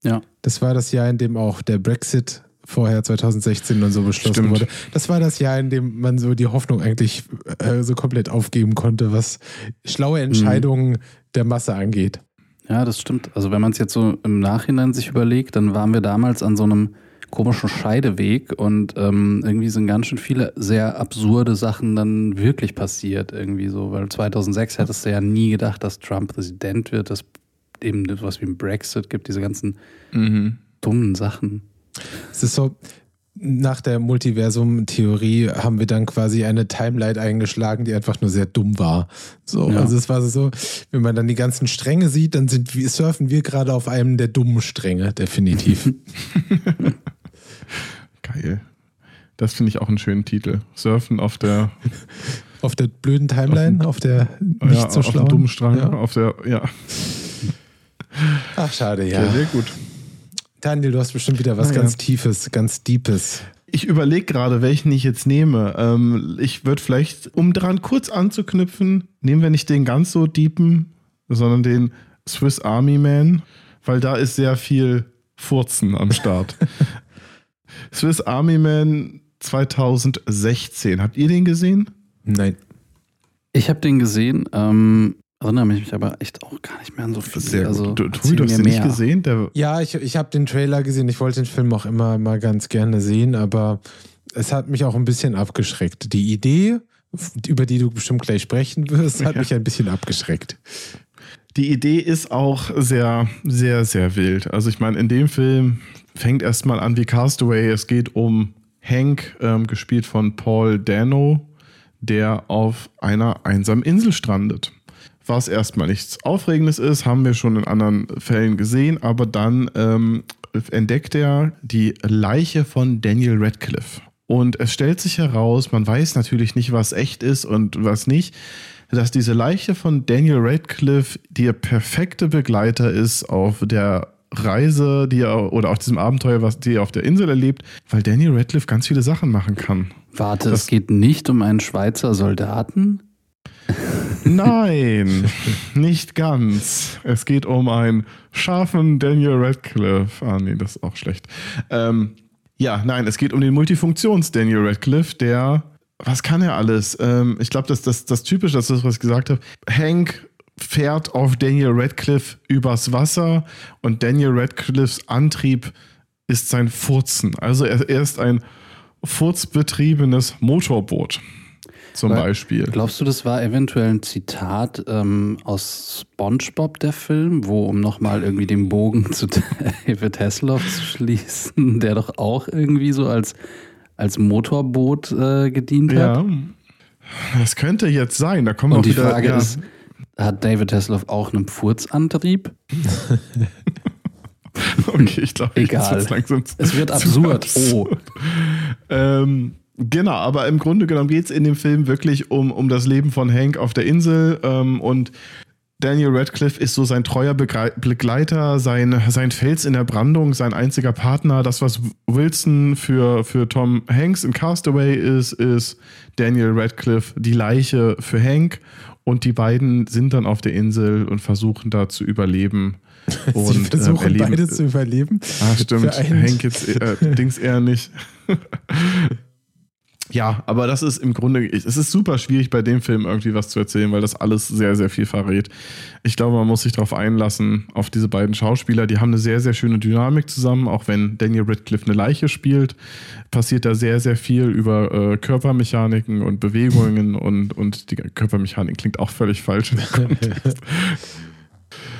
Speaker 3: Ja.
Speaker 2: Das war das Jahr, in dem auch der Brexit vorher 2016 und so beschlossen
Speaker 1: Stimmt.
Speaker 2: wurde. Das war das Jahr, in dem man so die Hoffnung eigentlich äh, so komplett aufgeben konnte, was schlaue Entscheidungen der Masse angeht.
Speaker 3: Ja, das stimmt. Also wenn man es jetzt so im Nachhinein sich überlegt, dann waren wir damals an so einem komischen Scheideweg und ähm, irgendwie sind ganz schön viele sehr absurde Sachen dann wirklich passiert irgendwie so, weil 2006 hättest du ja nie gedacht, dass Trump Präsident wird, dass eben was wie ein Brexit gibt, diese ganzen
Speaker 1: Mhm.
Speaker 3: dummen Sachen.
Speaker 2: Es ist so, nach der Multiversum-Theorie haben wir dann quasi eine Timeline eingeschlagen, die einfach nur sehr dumm war. So,
Speaker 3: Ja.
Speaker 2: also es war so, wenn man dann die ganzen Stränge sieht, dann sind wir, surfen wir gerade auf einem der dummen Stränge, definitiv.
Speaker 1: Geil. Das finde ich auch einen schönen Titel. Surfen auf der,
Speaker 2: auf der blöden Timeline, auf der nicht
Speaker 1: ja,
Speaker 2: so
Speaker 1: auf
Speaker 2: schlauen.
Speaker 1: dem dummen Strang,
Speaker 2: Ja.
Speaker 1: auf der, ja.
Speaker 2: Ach, schade,
Speaker 1: ja.
Speaker 2: ja.
Speaker 1: sehr gut.
Speaker 2: Daniel, du hast bestimmt wieder was
Speaker 1: Ah, ja.
Speaker 2: ganz Tiefes, ganz Deepes.
Speaker 1: Ich überlege gerade, welchen ich jetzt nehme. Ähm, ich würde vielleicht, um daran kurz anzuknüpfen, nehmen wir nicht den ganz so deepen, sondern den Swiss Army Man, weil da ist sehr viel Furzen am Start. Swiss Army Man 2016. Habt ihr den gesehen?
Speaker 2: Nein.
Speaker 3: Ich habe den gesehen, ähm, erinnere mich aber echt auch gar nicht mehr an so viel. also,
Speaker 1: Du,
Speaker 3: erzähl
Speaker 1: du, du hast den nicht gesehen? Der,
Speaker 2: Ja, ich, ich habe den Trailer gesehen. Ich wollte den Film auch immer mal ganz gerne sehen, aber es hat mich auch ein bisschen abgeschreckt. Die Idee über die du bestimmt gleich sprechen wirst, hat
Speaker 1: Ja.
Speaker 2: mich ein bisschen abgeschreckt.
Speaker 1: Die Idee ist auch sehr, sehr, sehr wild. Also ich meine, in dem Film fängt erstmal an wie Castaway. Es geht um Hank, ähm, gespielt von Paul Dano, der auf einer einsamen Insel strandet. Was erstmal nichts Aufregendes ist, haben wir schon in anderen Fällen gesehen, aber dann ähm, entdeckt er die Leiche von Daniel Radcliffe. Und es stellt sich heraus, man weiß natürlich nicht, was echt ist und was nicht, dass diese Leiche von Daniel Radcliffe der perfekte Begleiter ist auf der Reise, die er oder auf diesem Abenteuer, was die er auf der Insel erlebt, weil Daniel Radcliffe ganz viele Sachen machen kann.
Speaker 3: Warte,
Speaker 1: Das-
Speaker 3: es geht nicht um einen Schweizer Soldaten?
Speaker 1: Nein, nicht ganz. Es geht um einen scharfen Daniel Radcliffe. Ah, nee, das ist auch schlecht. Ähm, ja, nein, es geht um den Multifunktions-Daniel Radcliffe, der. Was kann er alles? Ähm, ich glaube, das, das, das Typische, das ist, was ich gesagt habe. Hank fährt auf Daniel Radcliffe übers Wasser und Daniel Radcliffes Antrieb ist sein Furzen. Also er, er ist ein furzbetriebenes Motorboot. Zum
Speaker 3: Weil-
Speaker 1: Beispiel.
Speaker 3: Glaubst du, das war eventuell ein Zitat ähm, aus SpongeBob, der Film, wo, um nochmal irgendwie den Bogen zu David Hasselhoff zu schließen, der doch auch irgendwie so als, als Motorboot äh, gedient hat?
Speaker 1: Ja. Das könnte jetzt sein. Da kommen
Speaker 3: Und
Speaker 1: auch
Speaker 3: die
Speaker 1: wieder,
Speaker 3: Frage
Speaker 1: ja,
Speaker 3: ist, hat David Hasselhoff auch einen Furzantrieb?
Speaker 1: okay, ich glaube,
Speaker 3: Egal.
Speaker 1: langsam zu-
Speaker 3: Es wird
Speaker 1: zu
Speaker 3: absurd. Oh.
Speaker 1: Ähm, genau, aber im Grunde genommen geht es in dem Film wirklich um, um das Leben von Hank auf der Insel ähm, und Daniel Radcliffe ist so sein treuer Begleiter, sein, sein Fels in der Brandung, sein einziger Partner. Das, was Wilson für, für Tom Hanks in Castaway ist, ist Daniel Radcliffe die Leiche für Hank. Und die beiden sind dann auf der Insel und versuchen da zu überleben. Und,
Speaker 2: Sie
Speaker 1: ähm,
Speaker 2: versuchen
Speaker 1: erleben-
Speaker 2: beide zu überleben.
Speaker 1: Ah, stimmt. Hank jetzt, äh, Dings eher nicht. ja, aber das ist im Grunde, es ist super schwierig bei dem Film irgendwie was zu erzählen, weil das alles sehr, sehr viel verrät. Ich glaube, man muss sich darauf einlassen, auf diese beiden Schauspieler. Die haben eine sehr, sehr schöne Dynamik zusammen, auch wenn Daniel Radcliffe eine Leiche spielt, passiert da sehr, sehr viel über äh, Körpermechaniken und Bewegungen und, und die Körpermechanik klingt auch völlig falsch.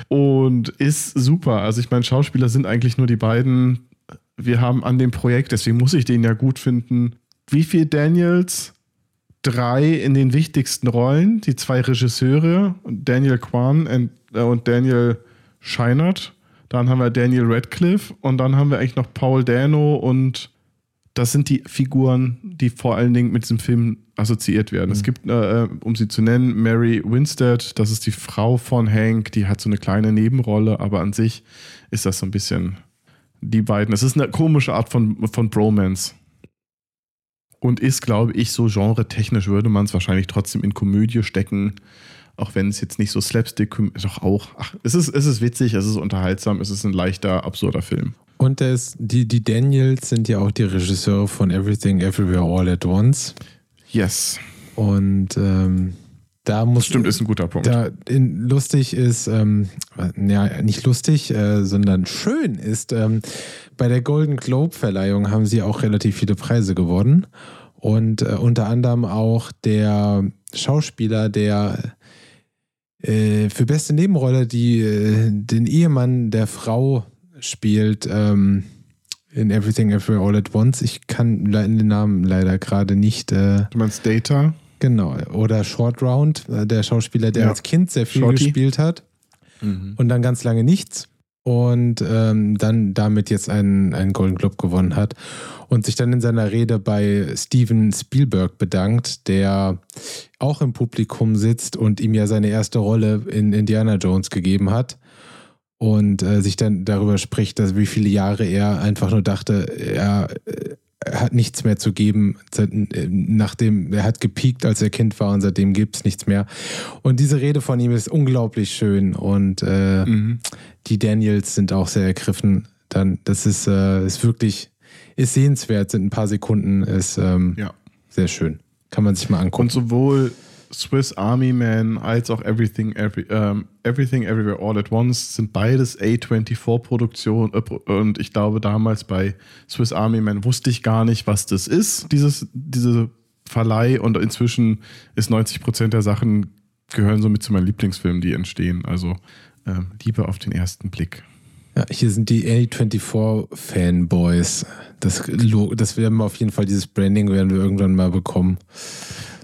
Speaker 1: und ist super. Also ich meine, Schauspieler sind eigentlich nur die beiden. Wir haben an dem Projekt, deswegen muss ich den ja gut finden. Wie viel Daniels? Drei in den wichtigsten Rollen, die zwei Regisseure, Daniel Kwan und, äh, und Daniel Scheinert. Dann haben wir Daniel Radcliffe und dann haben wir eigentlich noch Paul Dano und das sind die Figuren, die vor allen Dingen mit diesem Film assoziiert werden. Es gibt, äh, um sie zu nennen, Mary Winstead, das ist die Frau von Hank, die hat so eine kleine Nebenrolle, aber an sich ist das so ein bisschen die beiden. Es ist eine komische Art von, von Bromance. Und ist, glaube ich, so genre-technisch würde man es wahrscheinlich trotzdem in Komödie stecken. Auch wenn es jetzt nicht so Slapstick, doch auch. Ach, es ist, es ist witzig, es ist unterhaltsam, es ist ein leichter, absurder Film.
Speaker 2: Und das, die, die Daniels sind ja auch die Regisseure von Everything Everywhere All at Once.
Speaker 1: Yes.
Speaker 2: Und ähm, da muss.
Speaker 1: Stimmt, ist ein guter Punkt.
Speaker 2: Da in, lustig ist, ähm, ja, nicht lustig, äh, sondern schön ist, ähm, bei der Golden Globe-Verleihung haben sie auch relativ viele Preise gewonnen. Und äh, unter anderem auch der Schauspieler, der äh, für beste Nebenrolle die, äh, den Ehemann der Frau spielt ähm, in Everything Everywhere All at Once. Ich kann den Namen leider gerade nicht. Äh,
Speaker 1: Du meinst Data?
Speaker 2: Genau, oder Short Round, äh, der Schauspieler, der
Speaker 1: Ja.
Speaker 2: als Kind sehr viel
Speaker 1: Shorty.
Speaker 2: gespielt hat und dann ganz lange nichts und ähm, dann damit jetzt einen, einen Golden Globe gewonnen hat und sich dann in seiner Rede bei Steven Spielberg bedankt, der auch im Publikum sitzt und ihm ja seine erste Rolle in Indiana Jones gegeben hat und äh, sich dann darüber spricht, dass wie viele Jahre er einfach nur dachte, er, äh, hat nichts mehr zu geben, äh, nachdem er hat gepiekt, als er Kind war und seitdem gibt es nichts mehr. Und diese Rede von ihm ist unglaublich schön und äh,
Speaker 1: Mhm.
Speaker 2: die Daniels sind auch sehr ergriffen. Dann, das ist, äh, ist wirklich, ist sehenswert, sind ein paar Sekunden, ist ähm,
Speaker 1: Ja.
Speaker 2: sehr schön. Kann man sich mal angucken.
Speaker 1: Und sowohl Swiss Army Man als auch Everything, Every, ähm, Everything Everywhere All at Once sind beides A24-Produktionen. Äh, und ich glaube, damals bei Swiss Army Man wusste ich gar nicht, was das ist, dieses, diese Verleih und inzwischen ist 90 Prozent der Sachen gehören somit zu meinen Lieblingsfilmen, die entstehen. Also ähm, Liebe auf den ersten Blick.
Speaker 2: Ja, hier sind die A24-Fanboys. Das, das werden wir auf jeden Fall, dieses Branding werden wir irgendwann mal bekommen.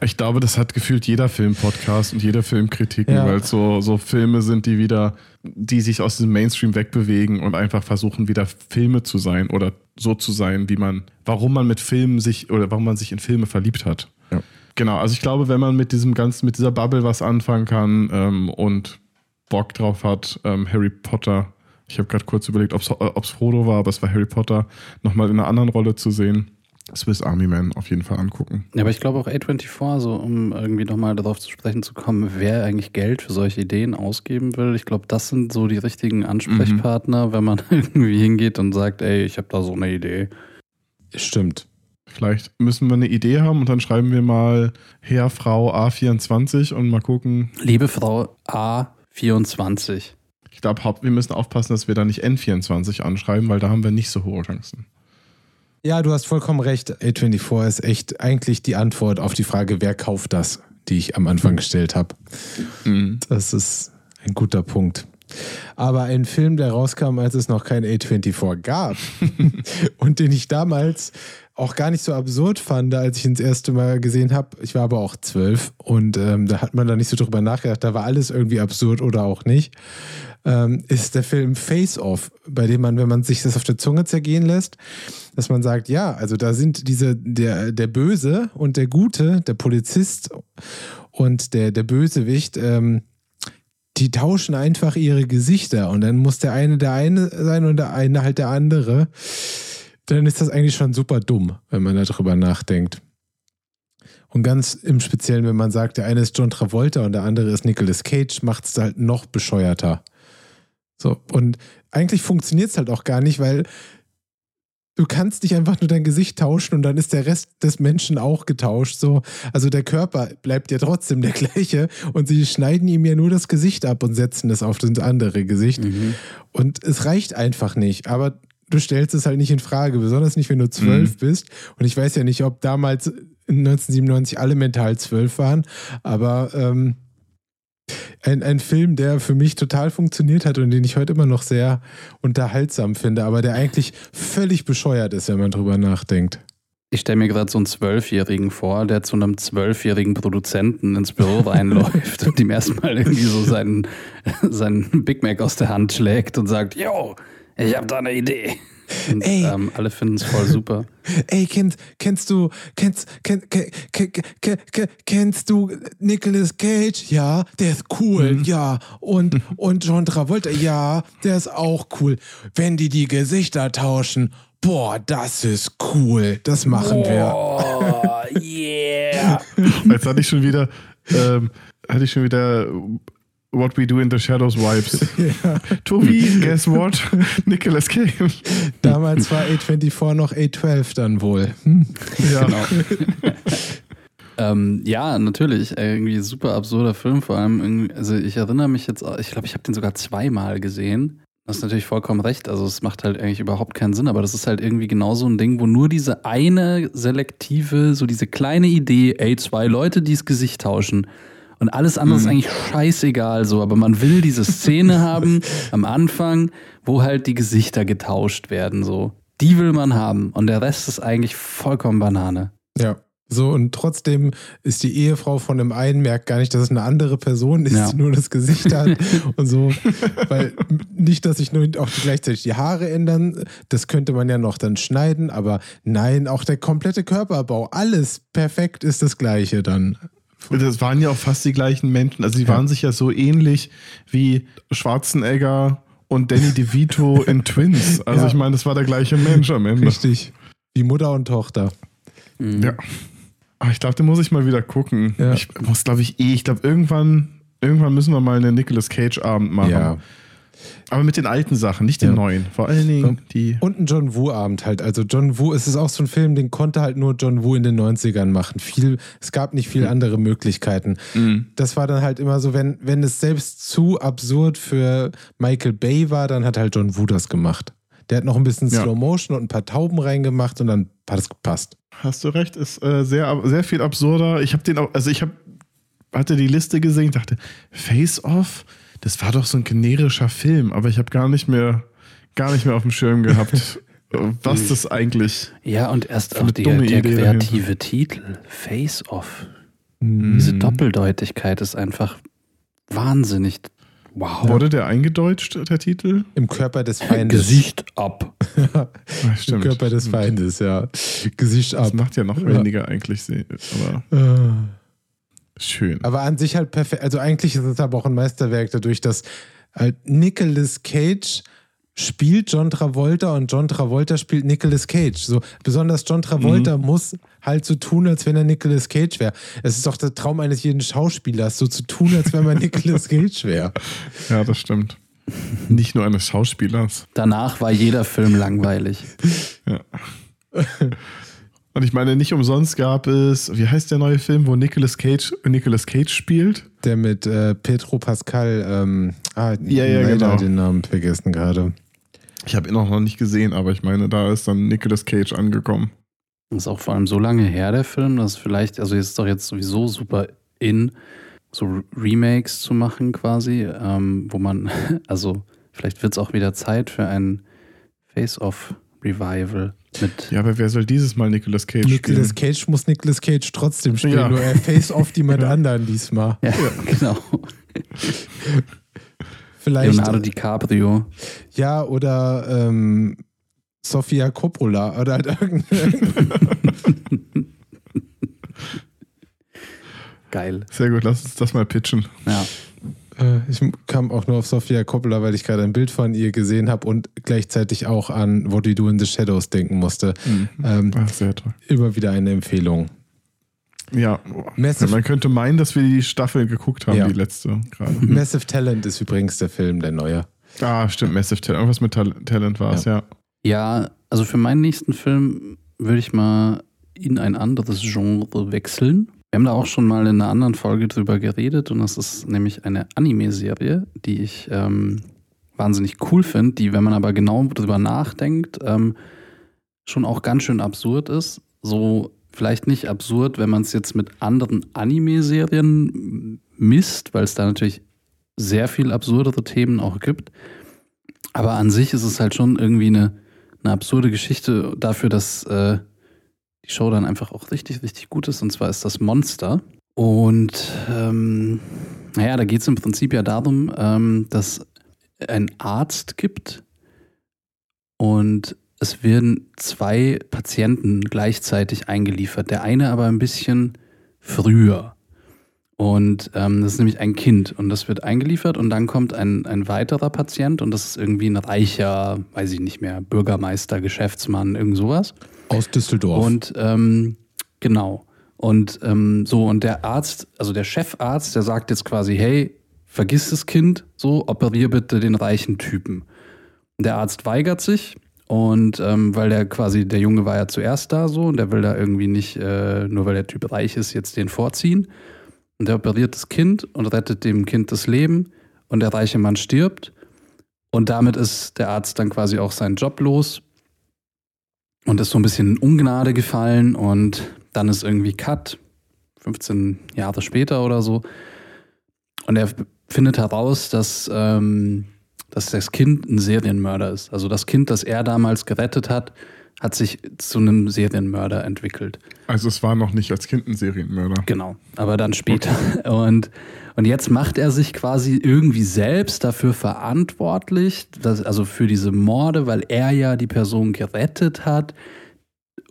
Speaker 1: Ich glaube, das hat gefühlt jeder Filmpodcast und jeder Filmkritiken,
Speaker 2: Ja.
Speaker 1: weil es so, so Filme sind, die wieder, die sich aus diesem Mainstream wegbewegen und einfach versuchen, wieder Filme zu sein oder so zu sein, wie man, warum man mit Filmen sich oder warum man sich in Filme verliebt hat.
Speaker 2: Ja.
Speaker 1: Genau, also ich glaube, wenn man mit diesem ganzen, mit dieser Bubble was anfangen kann ähm, und Bock drauf hat, ähm, Harry Potter, ich habe gerade kurz überlegt, ob es Frodo war, aber es war Harry Potter, nochmal in einer anderen Rolle zu sehen. Swiss Army Man auf jeden Fall angucken.
Speaker 3: Ja, aber ich glaube auch A24, so um irgendwie nochmal darauf zu sprechen zu kommen, wer eigentlich Geld für solche Ideen ausgeben will. Ich glaube, das sind so die richtigen Ansprechpartner, wenn man irgendwie hingeht und sagt, ey, ich habe da so eine Idee.
Speaker 2: Stimmt.
Speaker 1: Vielleicht müssen wir eine Idee haben und dann schreiben wir mal Herr, Frau A24 und mal gucken.
Speaker 3: Liebe Frau A24.
Speaker 1: Ich glaube, haupt- wir müssen aufpassen, dass wir da nicht N24 anschreiben, weil da haben wir nicht so hohe Chancen.
Speaker 2: Ja, du hast vollkommen recht. A24 ist echt eigentlich die Antwort auf die Frage, wer kauft das, die ich am Anfang gestellt habe. Das ist ein guter Punkt. Aber ein Film, der rauskam, als es noch kein A24 gab und den ich damals auch gar nicht so absurd fand, als ich ihn das erste Mal gesehen habe. Ich war aber auch zwölf und ähm, da hat man da nicht so drüber nachgedacht. Da war alles irgendwie absurd oder auch nicht. Ähm, ist der Film Face Off, bei dem man, wenn man sich das auf der Zunge zergehen lässt, dass man sagt, ja, also da sind diese, der, der Böse und der Gute, der Polizist und der, der Bösewicht, ähm, die tauschen einfach ihre Gesichter und dann muss der eine der eine sein und der eine halt der andere. Dann ist das eigentlich schon super dumm, wenn man darüber nachdenkt. Und ganz im Speziellen, wenn man sagt, der eine ist John Travolta und der andere ist Nicolas Cage, macht es halt noch bescheuerter. So, und eigentlich funktioniert es halt auch gar nicht, weil du kannst nicht einfach nur dein Gesicht tauschen und dann ist der Rest des Menschen auch getauscht. So, also der Körper bleibt ja trotzdem der gleiche und sie schneiden ihm ja nur das Gesicht ab und setzen es auf das andere Gesicht. Und es reicht einfach nicht. Aber du stellst es halt nicht in Frage, besonders nicht, wenn du zwölf bist. Und ich weiß ja nicht, ob damals in 1997 alle mental zwölf waren, aber ähm, ein, ein Film, der für mich total funktioniert hat und den ich heute immer noch sehr unterhaltsam finde, aber der eigentlich völlig bescheuert ist, wenn man drüber nachdenkt.
Speaker 3: Ich stelle mir gerade so einen Zwölfjährigen vor, der zu einem zwölfjährigen Produzenten ins Büro reinläuft und ihm erstmal irgendwie so seinen, seinen Big Mac aus der Hand schlägt und sagt, yo, ich habe da eine Idee. Und
Speaker 2: Ey.
Speaker 3: ähm, alle finden es voll super.
Speaker 2: Ey, kennst, kennst du, kennst, kenn, kenn, kenn, kenn, kenn, kennst du Nicolas Cage? Ja, der ist cool, ja. Und, und John Travolta, ja, der ist auch cool. Wenn die die Gesichter tauschen, boah, das ist cool. Das machen wir.
Speaker 3: Oh, yeah.
Speaker 1: Jetzt hatte ich schon wieder, ähm, hatte ich schon wieder What We Do in the Shadows Vibes. Tobi, guess what? Nicolas Cage.
Speaker 2: Damals war A24 noch A12 dann wohl. Hm.
Speaker 1: Ja.
Speaker 3: Ähm, ja, natürlich. Äh, Irgendwie super absurder Film. Vor allem, also ich erinnere mich jetzt, auch- ich glaube, ich habe den sogar zweimal gesehen. Das ist natürlich vollkommen recht. Also es macht halt eigentlich überhaupt keinen Sinn, aber das ist halt irgendwie genau so ein Ding, wo nur diese eine selektive, so diese kleine Idee, ey, zwei Leute, die das Gesicht tauschen. Und alles andere ist eigentlich scheißegal so, aber man will diese Szene haben am Anfang, wo halt die Gesichter getauscht werden so. Die will man haben und der Rest ist eigentlich vollkommen Banane.
Speaker 2: Ja. So, und trotzdem ist die Ehefrau von dem einen, merkt gar nicht, dass es eine andere Person ist,
Speaker 3: Ja.
Speaker 2: die nur das Gesicht hat und so. Weil nicht, dass sich nur auch gleichzeitig die Haare ändern, das könnte man ja noch dann schneiden, aber nein, auch der komplette Körperbau, alles perfekt ist das Gleiche dann.
Speaker 1: Das waren ja auch fast die gleichen Menschen. Also, die
Speaker 2: Ja.
Speaker 1: waren sich ja so ähnlich wie Schwarzenegger und Danny DeVito in Twins. Also,
Speaker 2: Ja.
Speaker 1: ich meine, das war der gleiche Mensch am Ende.
Speaker 2: Richtig. Wie Mutter und Tochter.
Speaker 1: Ja. Aber ich glaube, den muss ich mal wieder gucken.
Speaker 2: Ja.
Speaker 1: Ich muss, glaube ich, eh. Ich glaube, irgendwann, irgendwann müssen wir mal einen Nicolas Cage-Abend machen.
Speaker 2: Ja.
Speaker 1: Aber mit den alten Sachen, nicht den
Speaker 2: Ja.
Speaker 1: neuen. Vor allen Dingen die.
Speaker 2: Und ein John Woo-Abend halt. Also John Woo, es ist auch so ein Film, den konnte halt nur John Woo in den 90ern machen. Viel, es gab nicht viel andere Möglichkeiten. Das war dann halt immer so, wenn, wenn es selbst zu absurd für Michael Bay war, dann hat halt John Woo das gemacht. Der hat noch ein bisschen
Speaker 1: Ja.
Speaker 2: Slow Motion und ein paar Tauben reingemacht und dann hat es gepasst.
Speaker 1: Hast du recht, ist äh, sehr, sehr viel absurder. Ich habe den auch, also ich habe, hatte die Liste gesehen, dachte, Face Off, das war doch so ein generischer Film, aber ich habe gar nicht mehr, gar nicht mehr auf dem Schirm gehabt, was das eigentlich.
Speaker 3: Ja, und erst auch die,
Speaker 1: dumme
Speaker 3: der
Speaker 1: Idee
Speaker 3: kreative Titel, Face Off.
Speaker 2: Mhm.
Speaker 3: Diese Doppeldeutigkeit ist einfach wahnsinnig. Wow.
Speaker 1: Wurde der eingedeutscht, der Titel?
Speaker 2: Im Körper des Feindes.
Speaker 3: Gesicht ab.
Speaker 1: Ah,
Speaker 2: Im. Körper des Feindes, ja. Gesicht
Speaker 1: Das
Speaker 2: ab.
Speaker 1: macht ja noch
Speaker 2: Ja.
Speaker 1: weniger eigentlich, se- aber
Speaker 2: Äh.
Speaker 1: Schön.
Speaker 2: Aber an sich halt perfekt. Also eigentlich ist es aber auch ein Meisterwerk dadurch, dass halt Nicolas Cage spielt John Travolta und John Travolta spielt Nicolas Cage. So besonders John Travolta muss halt so tun, als wenn er Nicolas Cage wäre. Es ist doch der Traum eines jeden Schauspielers, so zu tun, als wenn man Nicolas Cage wäre.
Speaker 1: Ja, das stimmt. Nicht nur eines Schauspielers.
Speaker 3: Danach war jeder Film langweilig.
Speaker 1: Ja. Und ich meine, nicht umsonst gab es, wie heißt der neue Film, wo Nicolas Cage, Nicolas Cage spielt?
Speaker 2: Der mit äh, Petro Pascal, ähm, ah,
Speaker 1: Ja, ja,
Speaker 2: leider
Speaker 1: genau.
Speaker 2: den Namen vergessen gerade.
Speaker 1: Ich habe ihn auch noch nicht gesehen, aber ich meine, da ist dann Nicolas Cage angekommen.
Speaker 3: Das ist auch vor allem so lange her, der Film, dass vielleicht, also ist doch jetzt sowieso super in, so Remakes zu machen quasi, ähm, wo man, also vielleicht wird es auch wieder Zeit für ein Face-Off-Revival.
Speaker 1: Ja, aber wer soll dieses Mal Nicolas Cage
Speaker 2: Nicolas
Speaker 1: spielen?
Speaker 2: Cage muss Nicolas Cage trotzdem spielen,
Speaker 1: Ja.
Speaker 2: nur er face off jemand anderen diesmal.
Speaker 3: Ja, genau.
Speaker 2: Vielleicht.
Speaker 3: Leonardo DiCaprio.
Speaker 2: Ja, oder ähm, Sofia Coppola oder halt irgendein.
Speaker 3: Geil.
Speaker 1: Sehr gut, lass uns das mal pitchen.
Speaker 3: Ja.
Speaker 2: Äh, ich kam auch nur auf Sofia Coppola, weil ich gerade ein Bild von ihr gesehen habe und gleichzeitig auch an What We Do in the Shadows denken musste. Ähm,
Speaker 1: Ach, sehr toll.
Speaker 2: immer wieder eine Empfehlung.
Speaker 1: Ja,
Speaker 2: Massive-
Speaker 1: man könnte meinen, dass wir die Staffel geguckt haben,
Speaker 2: Ja.
Speaker 1: die letzte gerade.
Speaker 2: Massive Talent ist übrigens der Film, der neue.
Speaker 1: Ah, stimmt, Massive Talent. Irgendwas mit Tal Talent war es, ja.
Speaker 3: Ja, also für meinen nächsten Film würde ich mal in ein anderes Genre wechseln. Wir haben da auch schon mal in einer anderen Folge drüber geredet und das ist nämlich eine Anime-Serie, die ich ähm, wahnsinnig cool finde, die, wenn man aber genau drüber nachdenkt, ähm, schon auch ganz schön absurd ist. So vielleicht nicht absurd, wenn man es jetzt mit anderen Anime-Serien misst, weil es da natürlich sehr viel absurdere Themen auch gibt. Aber an sich ist es halt schon irgendwie eine, eine absurde Geschichte dafür, dass äh, die Show dann einfach auch richtig, richtig gut ist. Und zwar ist das Monster. Und ähm, naja, da geht es im Prinzip ja darum, ähm, dass ein Arzt gibt und es werden zwei Patienten gleichzeitig eingeliefert. Der eine aber ein bisschen früher. Und ähm, das ist nämlich ein Kind und das wird eingeliefert und dann kommt ein, ein weiterer Patient und das ist irgendwie ein reicher, weiß ich nicht mehr, Bürgermeister, Geschäftsmann, irgend sowas.
Speaker 2: Aus Düsseldorf.
Speaker 3: Und ähm, genau. Und ähm, so, und der Arzt, also der Chefarzt, der sagt jetzt quasi, hey, vergiss das Kind, so, operier bitte den reichen Typen. Und der Arzt weigert sich und ähm, weil der quasi, der Junge war ja zuerst da so und der will da irgendwie nicht, äh, nur weil der Typ reich ist, jetzt den vorziehen. Und der operiert das Kind und rettet dem Kind das Leben und der reiche Mann stirbt. Und damit ist der Arzt dann quasi auch seinen Job los und ist so ein bisschen in Ungnade gefallen und dann ist irgendwie Cut, 15 Jahre später oder so. Und er findet heraus, dass, ähm, dass das Kind ein Serienmörder ist. Also das Kind, das er damals gerettet hat, hat sich zu einem Serienmörder entwickelt.
Speaker 1: Also es war noch nicht als Kind ein Serienmörder.
Speaker 3: Genau, aber dann später. Und, und jetzt macht er sich quasi irgendwie selbst dafür verantwortlich, dass, also für diese Morde, weil er ja die Person gerettet hat.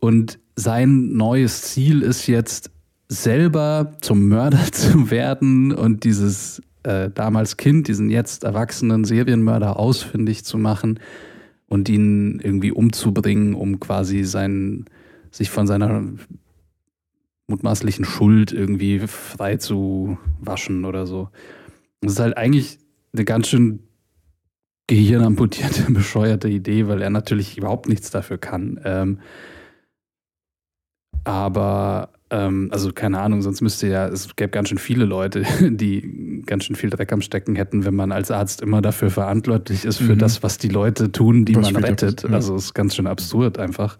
Speaker 3: Und sein neues Ziel ist jetzt selber zum Mörder zu werden und dieses äh, damals Kind, diesen jetzt erwachsenen Serienmörder ausfindig zu machen und ihn irgendwie umzubringen, um quasi sein, sich von seiner mutmaßlichen Schuld irgendwie frei zu waschen oder so. Das ist halt eigentlich eine ganz schön gehirnamputierte, bescheuerte Idee, weil er natürlich überhaupt nichts dafür kann. Ähm, aber, ähm, also keine Ahnung, sonst müsste ja, es gäbe ganz schön viele Leute, die ganz schön viel Dreck am Stecken hätten, wenn man als Arzt immer dafür verantwortlich ist für mhm. das, was die Leute tun, die was man rettet. Ja. Also ist ganz schön absurd einfach.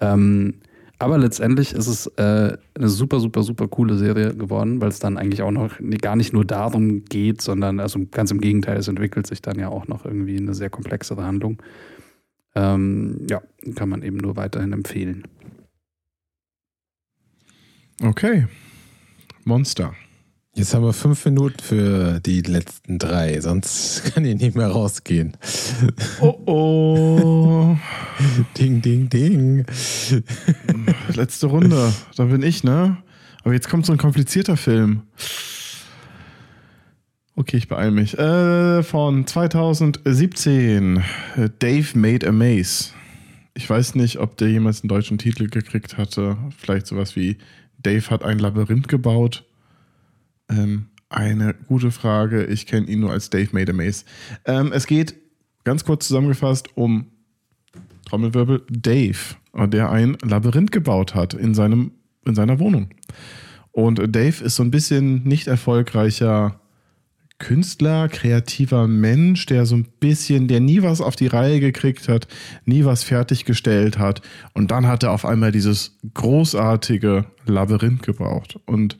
Speaker 3: Ähm, aber letztendlich ist es äh, eine super, super, super coole Serie geworden, weil es dann eigentlich auch noch gar nicht nur darum geht, sondern also ganz im Gegenteil, es entwickelt sich dann ja auch noch irgendwie eine sehr komplexere Handlung. Ähm, ja, kann man eben nur weiterhin empfehlen.
Speaker 1: Okay. Monster.
Speaker 2: Jetzt haben wir fünf Minuten für die letzten drei, sonst kann ich nicht mehr rausgehen.
Speaker 1: Oh oh.
Speaker 2: ding, ding, ding.
Speaker 1: Letzte Runde. Da bin ich, ne? Aber jetzt kommt so ein komplizierter Film. Okay, ich beeile mich. Äh, von 2017. Dave Made a Maze. Ich weiß nicht, ob der jemals einen deutschen Titel gekriegt hatte. Vielleicht sowas wie Dave hat ein Labyrinth gebaut. Ähm, eine gute Frage. Ich kenne ihn nur als Dave Made a Maze. Ähm, es geht ganz kurz zusammengefasst um Trommelwirbel Dave, der ein Labyrinth gebaut hat in, seinem, in seiner Wohnung. Und Dave ist so ein bisschen nicht erfolgreicher Künstler, kreativer Mensch, der so ein bisschen, der nie was auf die Reihe gekriegt hat, nie was fertiggestellt hat. Und dann hat er auf einmal dieses großartige Labyrinth gebraucht. Und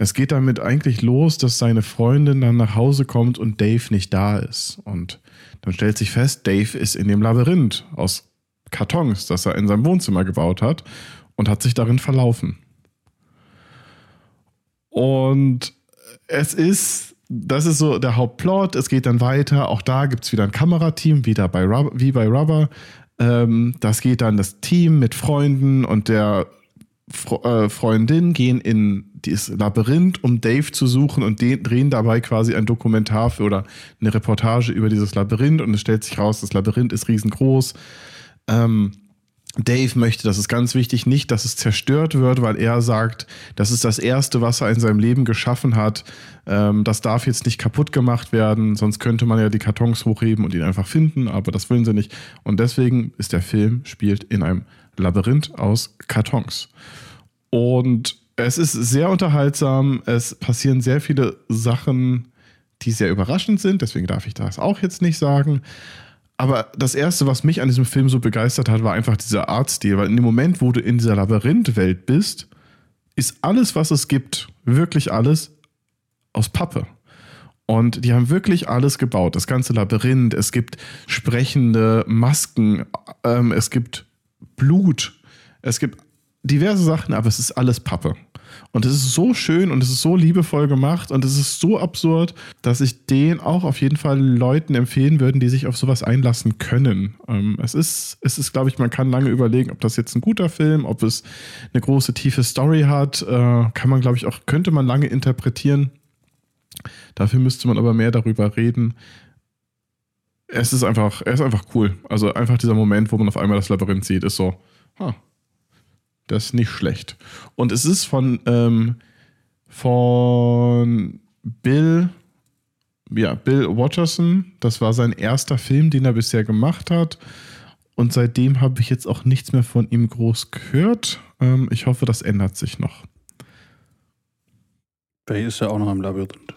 Speaker 1: es geht damit eigentlich los, dass seine Freundin dann nach Hause kommt und Dave nicht da ist. Und dann stellt sich fest, Dave ist in dem Labyrinth aus Kartons, das er in seinem Wohnzimmer gebaut hat und hat sich darin verlaufen. Und es ist das ist so der Hauptplot. Es geht dann weiter. Auch da gibt es wieder ein Kamerateam, wieder bei Rubber, wie bei Rubber. Ähm, das geht dann das Team mit Freunden und der Freundin gehen in dieses Labyrinth, um Dave zu suchen und drehen dabei quasi ein Dokumentar für oder eine Reportage über dieses Labyrinth. Und es stellt sich raus, das Labyrinth ist riesengroß. Ähm, Dave möchte, das ist ganz wichtig, nicht, dass es zerstört wird, weil er sagt, das ist das Erste, was er in seinem Leben geschaffen hat. Ähm, das darf jetzt nicht kaputt gemacht werden, sonst könnte man ja die Kartons hochheben und ihn einfach finden, aber das wollen sie nicht. Und deswegen ist der Film, spielt in einem Labyrinth aus Kartons. Und es ist sehr unterhaltsam, es passieren sehr viele Sachen, die sehr überraschend sind, deswegen darf ich das auch jetzt nicht sagen. Aber das Erste, was mich an diesem Film so begeistert hat, war einfach dieser Artstil. Weil in dem Moment, wo du in dieser Labyrinthwelt bist, ist alles, was es gibt, wirklich alles aus Pappe. Und die haben wirklich alles gebaut. Das ganze Labyrinth. Es gibt sprechende Masken. Ähm, es gibt Blut. Es gibt diverse Sachen, aber es ist alles Pappe. Und es ist so schön und es ist so liebevoll gemacht und es ist so absurd, dass ich den auch auf jeden Fall Leuten empfehlen würde, die sich auf sowas einlassen können. Ähm, es ist, es ist, glaube ich, man kann lange überlegen, ob das jetzt ein guter Film, ob es eine große, tiefe Story hat. Äh, kann man, glaube ich, auch, könnte man lange interpretieren. Dafür müsste man aber mehr darüber reden. Es ist einfach, er ist einfach cool. Also einfach dieser Moment, wo man auf einmal das Labyrinth sieht, ist so, huh, das ist nicht schlecht. Und es ist von, ähm, von Bill, ja, Bill Watterson. Das war sein erster Film, den er bisher gemacht hat. Und seitdem habe ich jetzt auch nichts mehr von ihm groß gehört. Ähm, ich hoffe, das ändert sich noch.
Speaker 3: Vielleicht ist er auch noch im Labyrinth.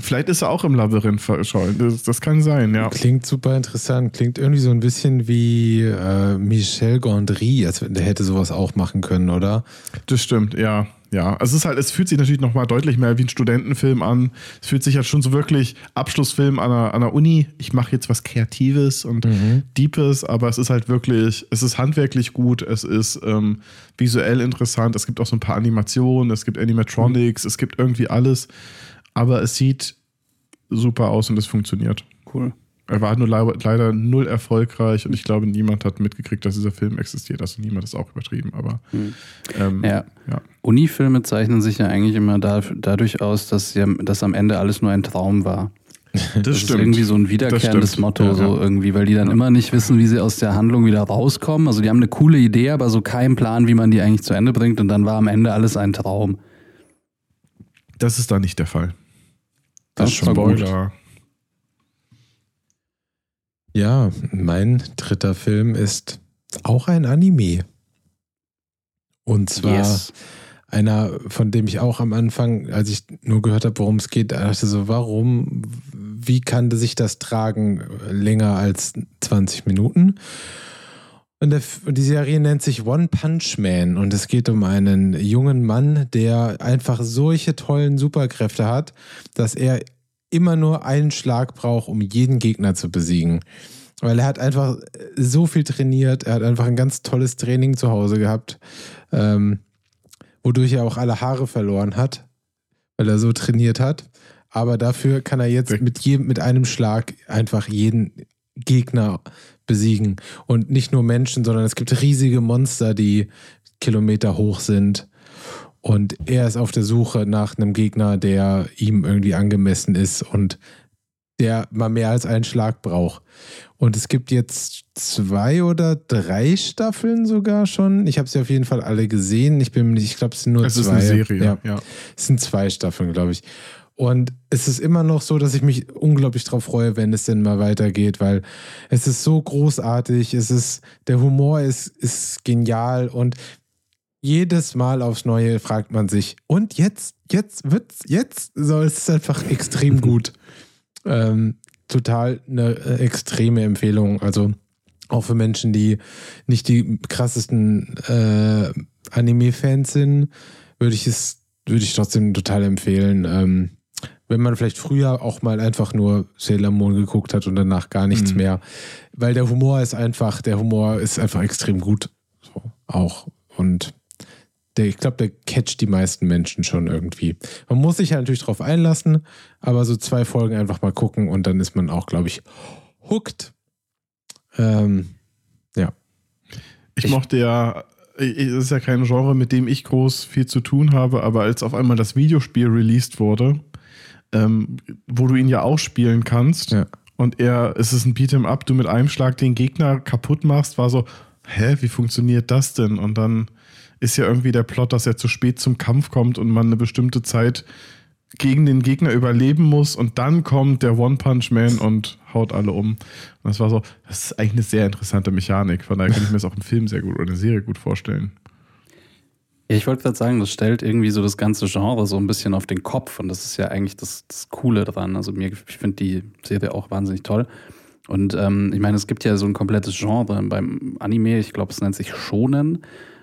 Speaker 1: Vielleicht ist er auch im Labyrinth verschollen. Das, das, kann sein, ja.
Speaker 2: Klingt super interessant. Klingt irgendwie so ein bisschen wie äh, Michel Gondry, als der hätte sowas auch machen können, oder?
Speaker 1: Das stimmt, ja. Ja, es ist halt, es fühlt sich natürlich nochmal deutlich mehr wie ein Studentenfilm an. Es fühlt sich halt schon so wirklich Abschlussfilm an einer, an einer Uni. Ich mache jetzt was Kreatives und mhm. Deepes, aber es ist halt wirklich, es ist handwerklich gut, es ist ähm, visuell interessant, es gibt auch so ein paar Animationen, es gibt Animatronics, mhm. es gibt irgendwie alles aber es sieht super aus und es funktioniert.
Speaker 3: Cool.
Speaker 1: Er war nur leider null erfolgreich und ich glaube, niemand hat mitgekriegt, dass dieser Film existiert. Also niemand ist auch übertrieben, aber. Hm.
Speaker 3: Ähm, ja. ja. Unifilme zeichnen sich ja eigentlich immer da, dadurch aus, dass, sie, dass am Ende alles nur ein Traum war.
Speaker 1: Das, das
Speaker 3: stimmt. ist irgendwie so ein wiederkehrendes Motto, ja, so irgendwie, weil die dann ja. immer nicht wissen, wie sie aus der Handlung wieder rauskommen. Also die haben eine coole Idee, aber so keinen Plan, wie man die eigentlich zu Ende bringt und dann war am Ende alles ein Traum.
Speaker 1: Das ist da nicht der Fall.
Speaker 2: Das ist Spoiler. Ja, mein dritter Film ist auch ein Anime. Und zwar
Speaker 3: yes.
Speaker 2: einer, von dem ich auch am Anfang, als ich nur gehört habe, worum es geht, dachte so, warum, wie kann sich das tragen länger als 20 Minuten? Und, der, die Serie nennt sich One Punch Man und es geht um einen jungen Mann, der einfach solche tollen Superkräfte hat, dass er immer nur einen Schlag braucht, um jeden Gegner zu besiegen. Weil er hat einfach so viel trainiert, er hat einfach ein ganz tolles Training zu Hause gehabt, ähm, wodurch er auch alle Haare verloren hat, weil er so trainiert hat. Aber dafür kann er jetzt mit jedem, mit einem Schlag einfach jeden Gegner besiegen. Und nicht nur Menschen, sondern es gibt riesige Monster, die Kilometer hoch sind. Und er ist auf der Suche nach einem Gegner, der ihm irgendwie angemessen ist und der mal mehr als einen Schlag braucht. Und es gibt jetzt zwei oder drei Staffeln sogar schon. Ich habe sie auf jeden Fall alle gesehen. Ich bin ich glaube, es sind nur
Speaker 1: es
Speaker 2: zwei.
Speaker 1: ist eine Serie,
Speaker 2: ja.
Speaker 1: ja.
Speaker 2: Es sind zwei Staffeln, glaube ich. Und es ist immer noch so, dass ich mich unglaublich darauf freue, wenn es denn mal weitergeht, weil es ist so großartig, es ist, der Humor ist, ist genial und jedes Mal aufs Neue fragt man sich, und jetzt, jetzt wird's, jetzt, so, es ist einfach extrem gut. Ähm, total eine äh, extreme Empfehlung. Also auch für Menschen, die nicht die krassesten äh, Anime-Fans sind, würde ich es, würde ich trotzdem total empfehlen. Ähm, wenn man vielleicht früher auch mal einfach nur Sailor Moon geguckt hat und danach gar nichts
Speaker 1: Mhm.
Speaker 2: mehr. Weil der Humor ist einfach, der Humor ist einfach extrem gut. So, auch. Und der, ich glaube, der catcht die meisten Menschen schon irgendwie. Man muss sich ja natürlich drauf einlassen, aber so zwei Folgen einfach mal gucken und dann ist man auch, glaube ich, hooked. Ähm,
Speaker 1: Ich,
Speaker 3: Ich-
Speaker 1: mochte ja, es ist ja kein Genre, mit dem ich groß viel zu tun habe, aber als auf einmal das Videospiel released wurde, ähm, wo du ihn ja auch spielen kannst,
Speaker 2: Ja.
Speaker 1: und er, es ist ein Beat'em Up, du mit einem Schlag den Gegner kaputt machst, war so, hä, wie funktioniert das denn? Und dann ist ja irgendwie der Plot, dass er zu spät zum Kampf kommt und man eine bestimmte Zeit gegen den Gegner überleben muss und dann kommt der One Punch Man und haut alle um. Und das war so, das ist eigentlich eine sehr interessante Mechanik. Von daher kann ich mir das auch im Film sehr gut oder eine Serie gut vorstellen.
Speaker 3: Ich wollte gerade sagen, das stellt irgendwie so das ganze Genre so ein bisschen auf den Kopf und das ist ja eigentlich das, das Coole dran. Also mir, ich finde die Serie auch wahnsinnig toll. Und ähm, ich meine, es gibt ja so ein komplettes Genre beim Anime, ich glaube, es nennt sich Shonen.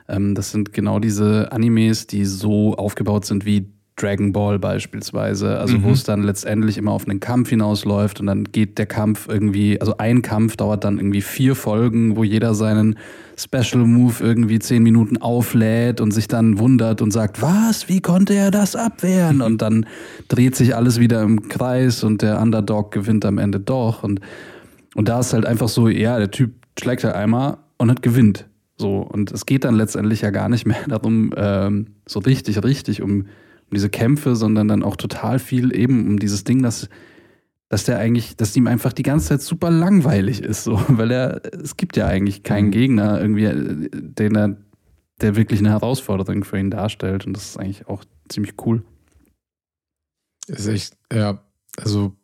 Speaker 3: Ähm, das sind genau diese Animes, die so aufgebaut sind wie Dragon Ball beispielsweise, also wo
Speaker 1: Mhm.
Speaker 3: es dann letztendlich immer auf einen Kampf hinausläuft und dann geht der Kampf irgendwie, also ein Kampf dauert dann irgendwie vier Folgen, wo jeder seinen Special Move irgendwie zehn Minuten auflädt und sich dann wundert und sagt, was, wie konnte er das abwehren? Und dann dreht sich alles wieder im Kreis und der Underdog gewinnt am Ende doch und und da ist halt einfach so, ja, der Typ schlägt halt einmal und hat gewinnt. So, und es geht dann letztendlich ja gar nicht mehr darum, ähm, so richtig, richtig um, um diese Kämpfe, sondern dann auch total viel eben um dieses Ding, dass, dass der eigentlich, dass ihm einfach die ganze Zeit super langweilig ist, so, weil er, es gibt ja eigentlich keinen Gegner irgendwie, äh, den er, der wirklich eine Herausforderung für ihn darstellt. Und das ist eigentlich auch ziemlich cool.
Speaker 2: ist echt, ja, also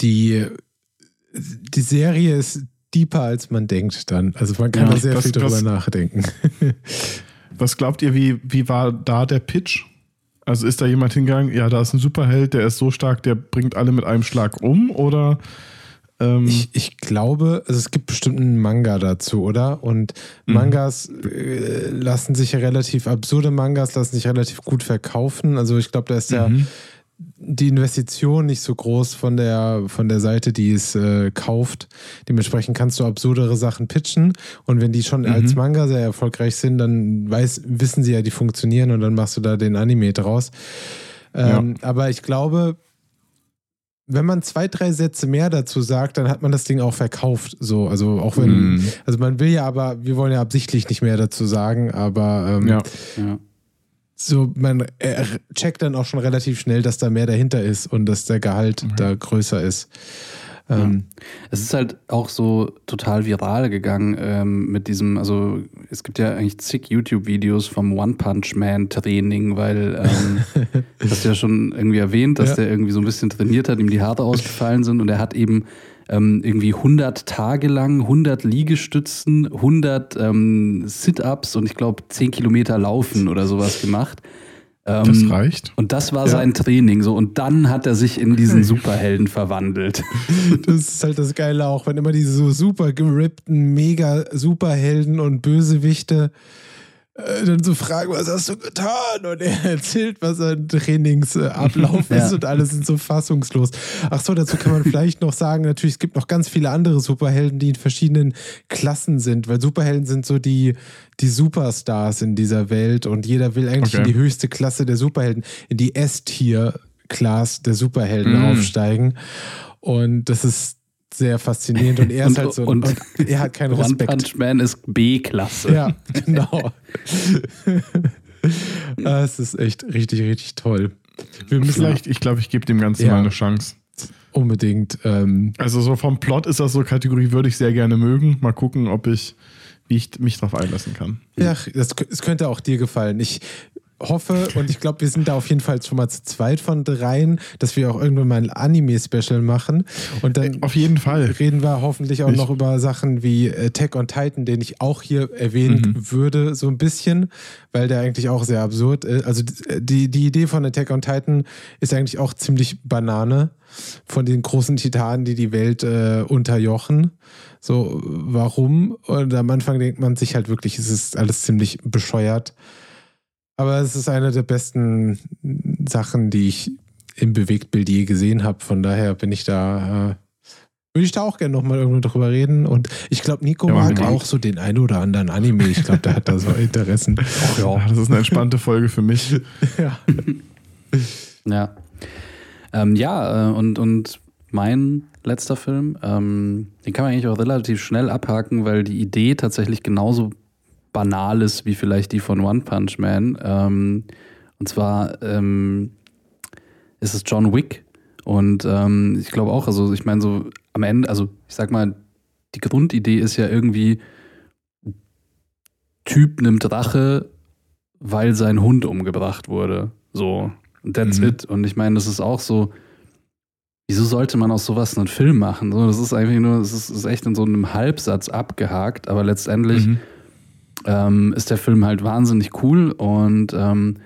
Speaker 2: die, die Serie ist deeper, als man denkt dann. Also man kann
Speaker 3: Ja,
Speaker 2: da sehr
Speaker 1: das-
Speaker 2: viel drüber
Speaker 1: das-
Speaker 2: nachdenken.
Speaker 1: Was glaubt ihr, wie, wie war da der Pitch? Also ist da jemand hingegangen, ja, da ist ein Superheld, der ist so stark, der bringt alle mit einem Schlag um? Oder ähm,
Speaker 2: Ich, ich glaube, also es gibt bestimmt einen Manga dazu, oder? Und
Speaker 1: Mhm.
Speaker 2: Mangas äh, lassen sich ja relativ, absurde Mangas lassen sich relativ gut verkaufen. Also ich glaube, da ist ja
Speaker 1: Mhm.
Speaker 2: Die Investition nicht so groß von der, von der Seite, die es äh, kauft. Dementsprechend kannst du absurdere Sachen pitchen. Und wenn die schon
Speaker 1: Mhm.
Speaker 2: als Manga sehr erfolgreich sind, dann weiß, wissen sie ja, die funktionieren und dann machst du da den Anime draus. Ähm, Aber ich glaube, wenn man zwei, drei Sätze mehr dazu sagt, dann hat man das Ding auch verkauft. So, also auch wenn,
Speaker 1: Mhm.
Speaker 2: also man will ja aber, wir wollen ja absichtlich nicht mehr dazu sagen, aber ähm,
Speaker 1: ja.
Speaker 3: Ja.
Speaker 2: So, man checkt dann auch schon relativ schnell, dass da mehr dahinter ist und dass der Gehalt
Speaker 1: Mhm.
Speaker 2: da größer ist. Ähm,
Speaker 3: Es ist halt auch so total viral gegangen ähm, mit diesem, also es gibt ja eigentlich zig YouTube-Videos vom One-Punch-Man-Training, weil ähm, hast du ja schon irgendwie erwähnt, dass
Speaker 2: Ja.
Speaker 3: der irgendwie so ein bisschen trainiert hat, ihm die Haare ausgefallen sind und er hat eben ähm, irgendwie 100 Tage lang, 100 Liegestützen, 100 ähm, Sit-Ups und ich glaube 10 Kilometer Laufen oder sowas gemacht. Ähm,
Speaker 1: Das reicht.
Speaker 3: Und das war
Speaker 2: Ja.
Speaker 3: sein Training so. Und dann hat er sich in diesen Superhelden verwandelt.
Speaker 2: Das ist halt das Geile auch, wenn immer diese so super gerippten, mega Superhelden und Bösewichte äh, dann so fragen, was hast du getan? Und er erzählt, was sein Trainingsablauf
Speaker 3: Ja.
Speaker 2: ist und alle sind so fassungslos. Ach so, dazu kann man vielleicht noch sagen, natürlich, es gibt noch ganz viele andere Superhelden, die in verschiedenen Klassen sind, weil Superhelden sind so die, die Superstars in dieser Welt und jeder will eigentlich
Speaker 1: Okay.
Speaker 2: in die höchste Klasse der Superhelden, in die S-Tier-Class der Superhelden
Speaker 1: Mm.
Speaker 2: aufsteigen. Und das ist sehr faszinierend und er ist
Speaker 3: Und-
Speaker 2: halt so
Speaker 3: und-
Speaker 2: und er hat keinen
Speaker 3: One
Speaker 2: Respekt.
Speaker 3: Punch Man ist B-Klasse.
Speaker 2: Ja, genau. Ah, Es ist echt richtig, richtig toll. Wir müssen
Speaker 1: Vielleicht, ich glaube, ich gebe dem Ganzen
Speaker 2: Ja.
Speaker 1: mal eine Chance.
Speaker 2: unbedingt. Ähm,
Speaker 1: Also so vom Plot ist das so Kategorie, würde ich sehr gerne mögen. Mal gucken, ob ich, wie ich mich drauf einlassen kann.
Speaker 2: ja, das, es könnte auch dir gefallen. Ich hoffe und ich glaube, wir sind da auf jeden Fall schon mal zu zweit von dreien, dass wir auch irgendwann mal ein Anime-Special machen. Und dann
Speaker 1: Auf jeden Fall.
Speaker 2: reden wir hoffentlich auch
Speaker 1: Ich-
Speaker 2: noch über Sachen wie Attack on Titan, den ich auch hier erwähnen
Speaker 1: Mhm.
Speaker 2: würde, so ein bisschen, weil der eigentlich auch sehr absurd ist. Also die, die Idee von Attack on Titan ist eigentlich auch ziemlich Banane von den großen Titanen, die die Welt äh, unterjochen. So, warum? Und am Anfang denkt man sich halt wirklich, es ist alles ziemlich bescheuert. Aber es ist eine der besten Sachen, die ich im Bewegtbild je gesehen habe. Von daher bin ich da, äh, würde ich da auch gerne nochmal irgendwo drüber reden. Und ich glaube, Nico
Speaker 1: Ja,
Speaker 2: mag auch so den einen oder anderen Anime. Ich glaube, der hat da so Interessen.
Speaker 1: Ja, das ist eine entspannte Folge für mich.
Speaker 2: ja.
Speaker 3: Ja. Ähm, ja, äh, und, und mein letzter Film, ähm, den kann man eigentlich auch relativ schnell abhaken, weil die Idee tatsächlich genauso banal ist wie vielleicht die von One Punch Man. Ähm, und zwar ähm, ist es John Wick. Und ähm, ich glaube auch, also ich meine, so am Ende, also ich sag mal, die Grundidee ist ja irgendwie, Typ nimmt Rache, weil sein Hund umgebracht wurde. So, that's
Speaker 1: Mhm.
Speaker 3: it. Und ich meine, das ist auch so, wieso sollte man aus sowas einen Film machen? So, das ist eigentlich nur, es ist, ist echt in so einem Halbsatz abgehakt, aber letztendlich
Speaker 1: Mhm.
Speaker 3: Ähm, ist der Film halt wahnsinnig cool und ähm,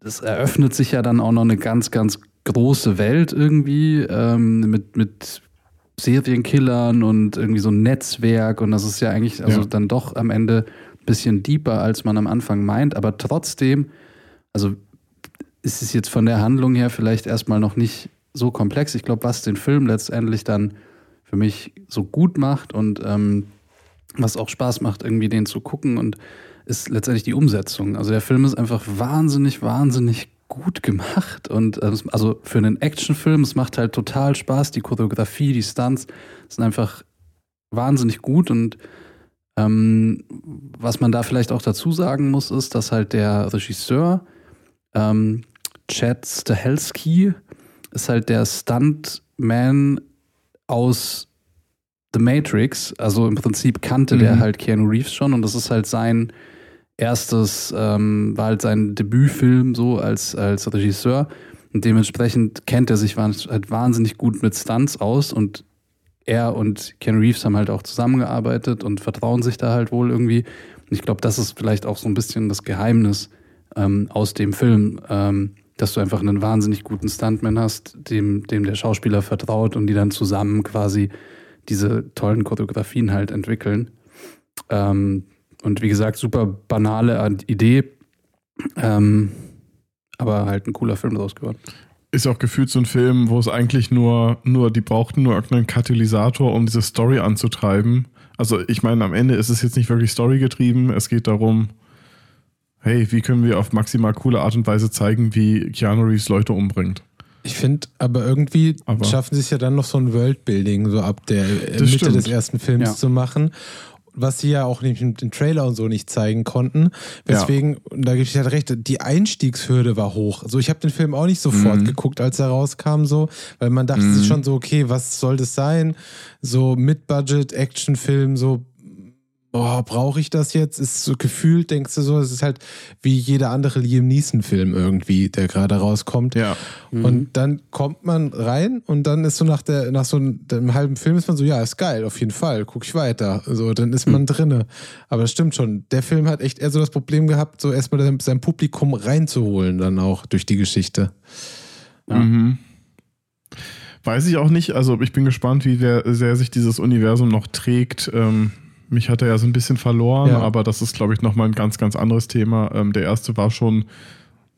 Speaker 3: es eröffnet sich ja dann auch noch eine ganz, ganz große Welt irgendwie ähm, mit, mit Serienkillern und irgendwie so ein Netzwerk und das ist ja eigentlich also
Speaker 1: Ja.
Speaker 3: dann doch am Ende ein bisschen deeper, als man am Anfang meint, aber trotzdem, also ist es jetzt von der Handlung her vielleicht erstmal noch nicht so komplex. Ich glaube, was den Film letztendlich dann für mich so gut macht und ähm, was auch Spaß macht, irgendwie den zu gucken und ist letztendlich die Umsetzung. Also der Film ist einfach wahnsinnig, wahnsinnig gut gemacht und äh, also für einen Actionfilm, es macht halt total Spaß. Die Choreografie, die Stunts sind einfach wahnsinnig gut und ähm, was man da vielleicht auch dazu sagen muss, ist, dass halt der Regisseur ähm, Chad Stahelski ist halt der Stuntman aus The Matrix. Also im Prinzip kannte der
Speaker 1: Mhm.
Speaker 3: halt Keanu Reeves schon und das ist halt sein erstes, ähm, war halt sein Debütfilm so als, als Regisseur. Und dementsprechend kennt er sich halt wahnsinnig gut mit Stunts aus und er und Keanu Reeves haben halt auch zusammengearbeitet und vertrauen sich da halt wohl irgendwie. Und ich glaube, das ist vielleicht auch so ein bisschen das Geheimnis ähm, aus dem Film, ähm, dass du einfach einen wahnsinnig guten Stuntman hast, dem, dem der Schauspieler vertraut und die dann zusammen quasi diese tollen Choreografien halt entwickeln. Ähm, und wie gesagt, super banale Idee, ähm, aber halt ein cooler Film draus geworden.
Speaker 1: Ist auch gefühlt so ein Film, wo es eigentlich nur, nur, die brauchten nur irgendeinen Katalysator, um diese Story anzutreiben. Also ich meine, am Ende ist es jetzt nicht wirklich storygetrieben. Es geht darum, hey, wie können wir auf maximal coole Art und Weise zeigen, wie Keanu Reeves Leute umbringt.
Speaker 2: Ich finde, aber irgendwie
Speaker 1: Aber-
Speaker 2: schaffen sie es ja dann noch so ein Worldbuilding so ab der äh, Mitte
Speaker 1: stimmt.
Speaker 2: des ersten Films
Speaker 3: Ja.
Speaker 2: zu machen. Was sie ja auch nicht mit dem Trailer und so nicht zeigen konnten. Weswegen, und da gebe ich halt recht, die Einstiegshürde war hoch. Also ich habe den Film auch nicht sofort
Speaker 1: Mhm.
Speaker 2: geguckt, als er rauskam, so, weil man dachte
Speaker 1: Mhm.
Speaker 2: sich schon so, okay, was soll das sein? So Mid-Budget-Actionfilm, so boah, brauche ich das jetzt? Ist so gefühlt, denkst du so, es ist halt wie jeder andere Liam Neeson-Film irgendwie, der gerade rauskommt.
Speaker 1: Ja.
Speaker 2: Und dann kommt man rein und dann ist so nach der, nach so einem, halben Film ist man so, ja, ist geil, auf jeden Fall, guck ich weiter. So, dann ist man drinne. Aber es stimmt schon, der Film hat echt eher so das Problem gehabt, so erstmal sein Publikum reinzuholen, dann auch durch die Geschichte.
Speaker 3: Ja.
Speaker 1: Mhm. Weiß ich auch nicht. Also ich bin gespannt, wie sehr sich dieses Universum noch trägt. Ähm, mich hat er ja so ein bisschen verloren,
Speaker 2: Ja.
Speaker 1: aber das ist, glaube ich, nochmal ein ganz, ganz anderes Thema. Ähm, der erste war schon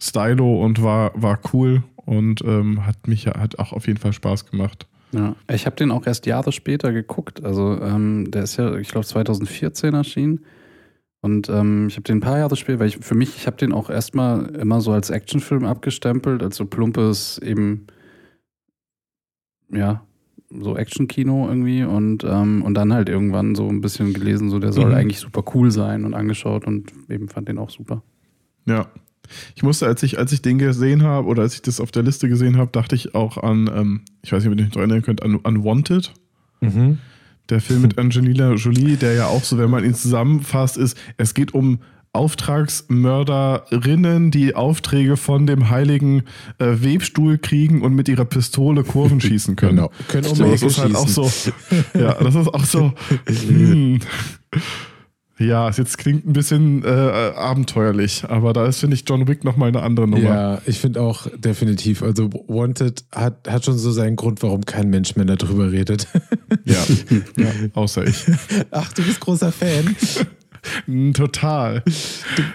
Speaker 1: stylo und war, war cool und ähm, hat mich ja- hat auch auf jeden Fall Spaß gemacht.
Speaker 3: Ja, ich habe den auch erst Jahre später geguckt. Also ähm, der ist ja, ich glaube, 2014 erschienen. Und ähm, ich habe den ein paar Jahre später, weil ich für mich, ich habe den auch erstmal immer so als Actionfilm abgestempelt, als so plumpes eben, ja, so Actionkino irgendwie und, ähm, und dann halt irgendwann so ein bisschen gelesen, so der soll
Speaker 1: Mhm.
Speaker 3: eigentlich super cool sein und angeschaut und eben fand den auch super.
Speaker 1: Ja. Ich musste, als ich, als ich den gesehen habe oder als ich das auf der Liste gesehen habe, dachte ich auch an, ähm, ich weiß nicht, ob ihr euch noch erinnern könnt, an Unwanted.
Speaker 2: Mhm.
Speaker 1: Der Film mit Angelina Jolie, der ja auch so, wenn man ihn zusammenfasst, ist, es geht um Auftragsmörderinnen, die Aufträge von dem heiligen äh, Webstuhl kriegen und mit ihrer Pistole Kurven schießen können.
Speaker 2: Genau. Können um
Speaker 1: So, das ist halt auch so. Ja, das ist auch so. Hm. Ja, es jetzt klingt ein bisschen äh, abenteuerlich, aber da ist, finde ich, John Wick nochmal eine andere Nummer.
Speaker 2: Ja, ich finde auch definitiv. Also Wanted hat, hat schon so seinen Grund, warum kein Mensch mehr darüber redet.
Speaker 1: Ja. ja, außer ich.
Speaker 2: Ach, du bist großer Fan.
Speaker 1: Mm, Total.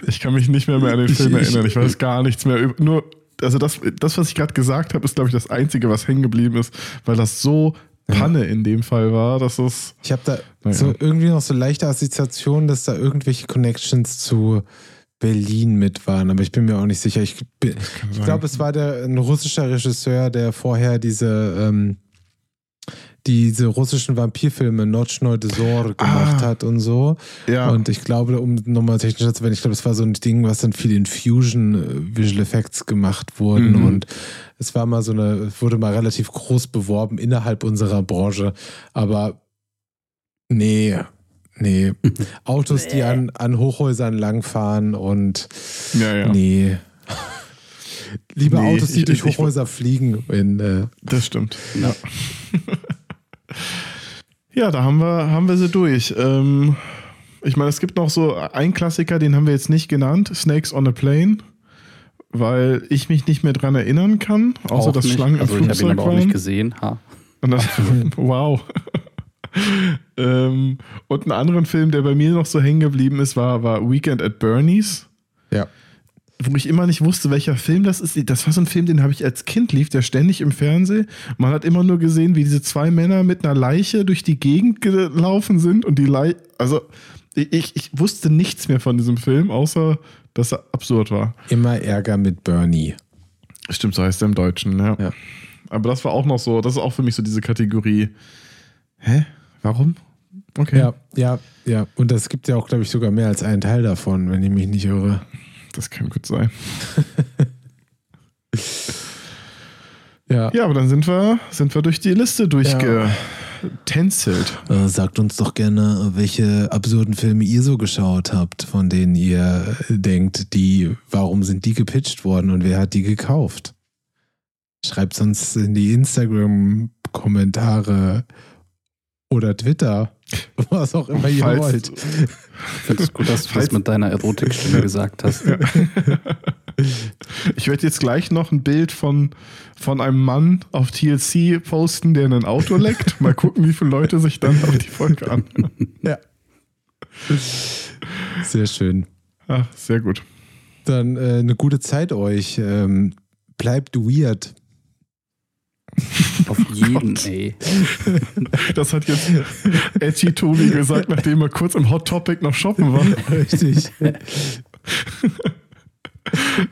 Speaker 1: Ich kann mich nicht mehr, mehr an den Film erinnern. Ich weiß gar nichts mehr. über- Nur, also das, das was ich gerade gesagt habe, ist, glaube ich, das Einzige, was hängen geblieben ist, weil das so Panne in dem Fall war, dass es.
Speaker 2: Ich habe da
Speaker 1: Naja.
Speaker 2: so irgendwie noch so leichte Assoziationen, dass da irgendwelche Connections zu Berlin mit waren, aber ich bin mir auch nicht sicher. Ich, ich glaube, es war der, ein russischer Regisseur, der vorher diese, ähm, diese russischen Vampirfilme Nochnoi Dezor gemacht
Speaker 1: Ah.
Speaker 2: hat und so.
Speaker 1: Ja,
Speaker 2: Und ich glaube, um nochmal technischer zu werden, ich glaube, es war so ein Ding, was dann viel in Fusion äh, Visual Effects gemacht wurden.
Speaker 1: Mhm.
Speaker 2: Und es war mal so eine, wurde mal relativ groß beworben innerhalb unserer Branche. Aber nee, nee. Autos, die an, an Hochhäusern langfahren und
Speaker 1: ja, ja.
Speaker 2: nee. Lieber
Speaker 1: Nee,
Speaker 2: Autos, die
Speaker 1: ich-
Speaker 2: durch
Speaker 1: ich- ich-
Speaker 2: Hochhäuser fliegen. In, äh,
Speaker 1: Das stimmt.
Speaker 3: Ja.
Speaker 1: Ja, da haben wir, haben wir sie durch. Ähm, ich meine, es gibt noch so einen Klassiker, den haben wir jetzt nicht genannt, Snakes on a Plane, weil ich mich nicht mehr dran erinnern kann, außer
Speaker 3: Auch
Speaker 1: dass
Speaker 3: nicht.
Speaker 1: Schlangen im
Speaker 3: also ich habe ihn
Speaker 1: Flugzeug
Speaker 3: aber auch nicht gesehen. Ha.
Speaker 1: Und das, wow. ähm, und einen anderen Film, der bei mir noch so hängen geblieben ist, war, war Weekend at Bernie's.
Speaker 2: ja.
Speaker 1: Wo ich immer nicht wusste, welcher Film das ist. Das war so ein Film, den habe ich als Kind lief, der ständig im Fernsehen. Man hat immer nur gesehen, wie diese zwei Männer mit einer Leiche durch die Gegend gelaufen sind und die Leiche. Also, ich, ich wusste nichts mehr von diesem Film, außer dass er absurd war.
Speaker 2: Immer Ärger mit Bernie.
Speaker 1: Stimmt, so heißt er im Deutschen, ja.
Speaker 2: Ja.
Speaker 1: Aber das war auch noch so, das ist auch für mich so diese Kategorie. Hä? Warum? Okay.
Speaker 2: Ja, ja, ja. Und es gibt ja auch, glaube ich, sogar mehr als einen Teil davon, wenn ich mich nicht irre.
Speaker 1: Das kann gut sein.
Speaker 2: Ja.
Speaker 1: Ja, aber dann sind wir, sind wir durch die Liste durchgetänzelt.
Speaker 2: Äh, sagt uns doch gerne, welche absurden Filme ihr so geschaut habt, von denen ihr denkt, die, warum sind die gepitcht worden und wer hat die gekauft? Schreibt uns in die Instagram-Kommentare oder Twitter, was auch immer ihr
Speaker 1: Falls-
Speaker 2: wollt.
Speaker 3: Ich finde es gut, dass du das mit deiner Erotikstimme gesagt hast.
Speaker 1: Ich werde jetzt gleich noch ein Bild von, von einem Mann auf TLC posten, der in ein Auto leckt. Mal gucken, wie viele Leute sich dann auf die Folge an.
Speaker 2: Ja. Sehr schön.
Speaker 1: Ach, sehr gut.
Speaker 2: Dann äh, eine gute Zeit euch. Ähm, bleibt weird.
Speaker 3: Auf jeden, ey.
Speaker 1: Das hat jetzt Edgy Tobi gesagt, nachdem er kurz im Hot Topic noch shoppen war.
Speaker 2: Richtig.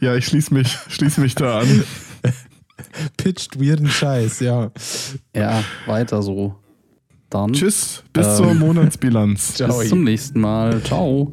Speaker 1: Ja, ich schließe mich, schließ mich da an.
Speaker 2: Pitcht weirden Scheiß, ja.
Speaker 3: Ja, weiter so. Dann
Speaker 1: Tschüss, bis
Speaker 3: Ähm.
Speaker 1: zur Monatsbilanz.
Speaker 2: Ciao.
Speaker 3: bis zum nächsten Mal. Ciao.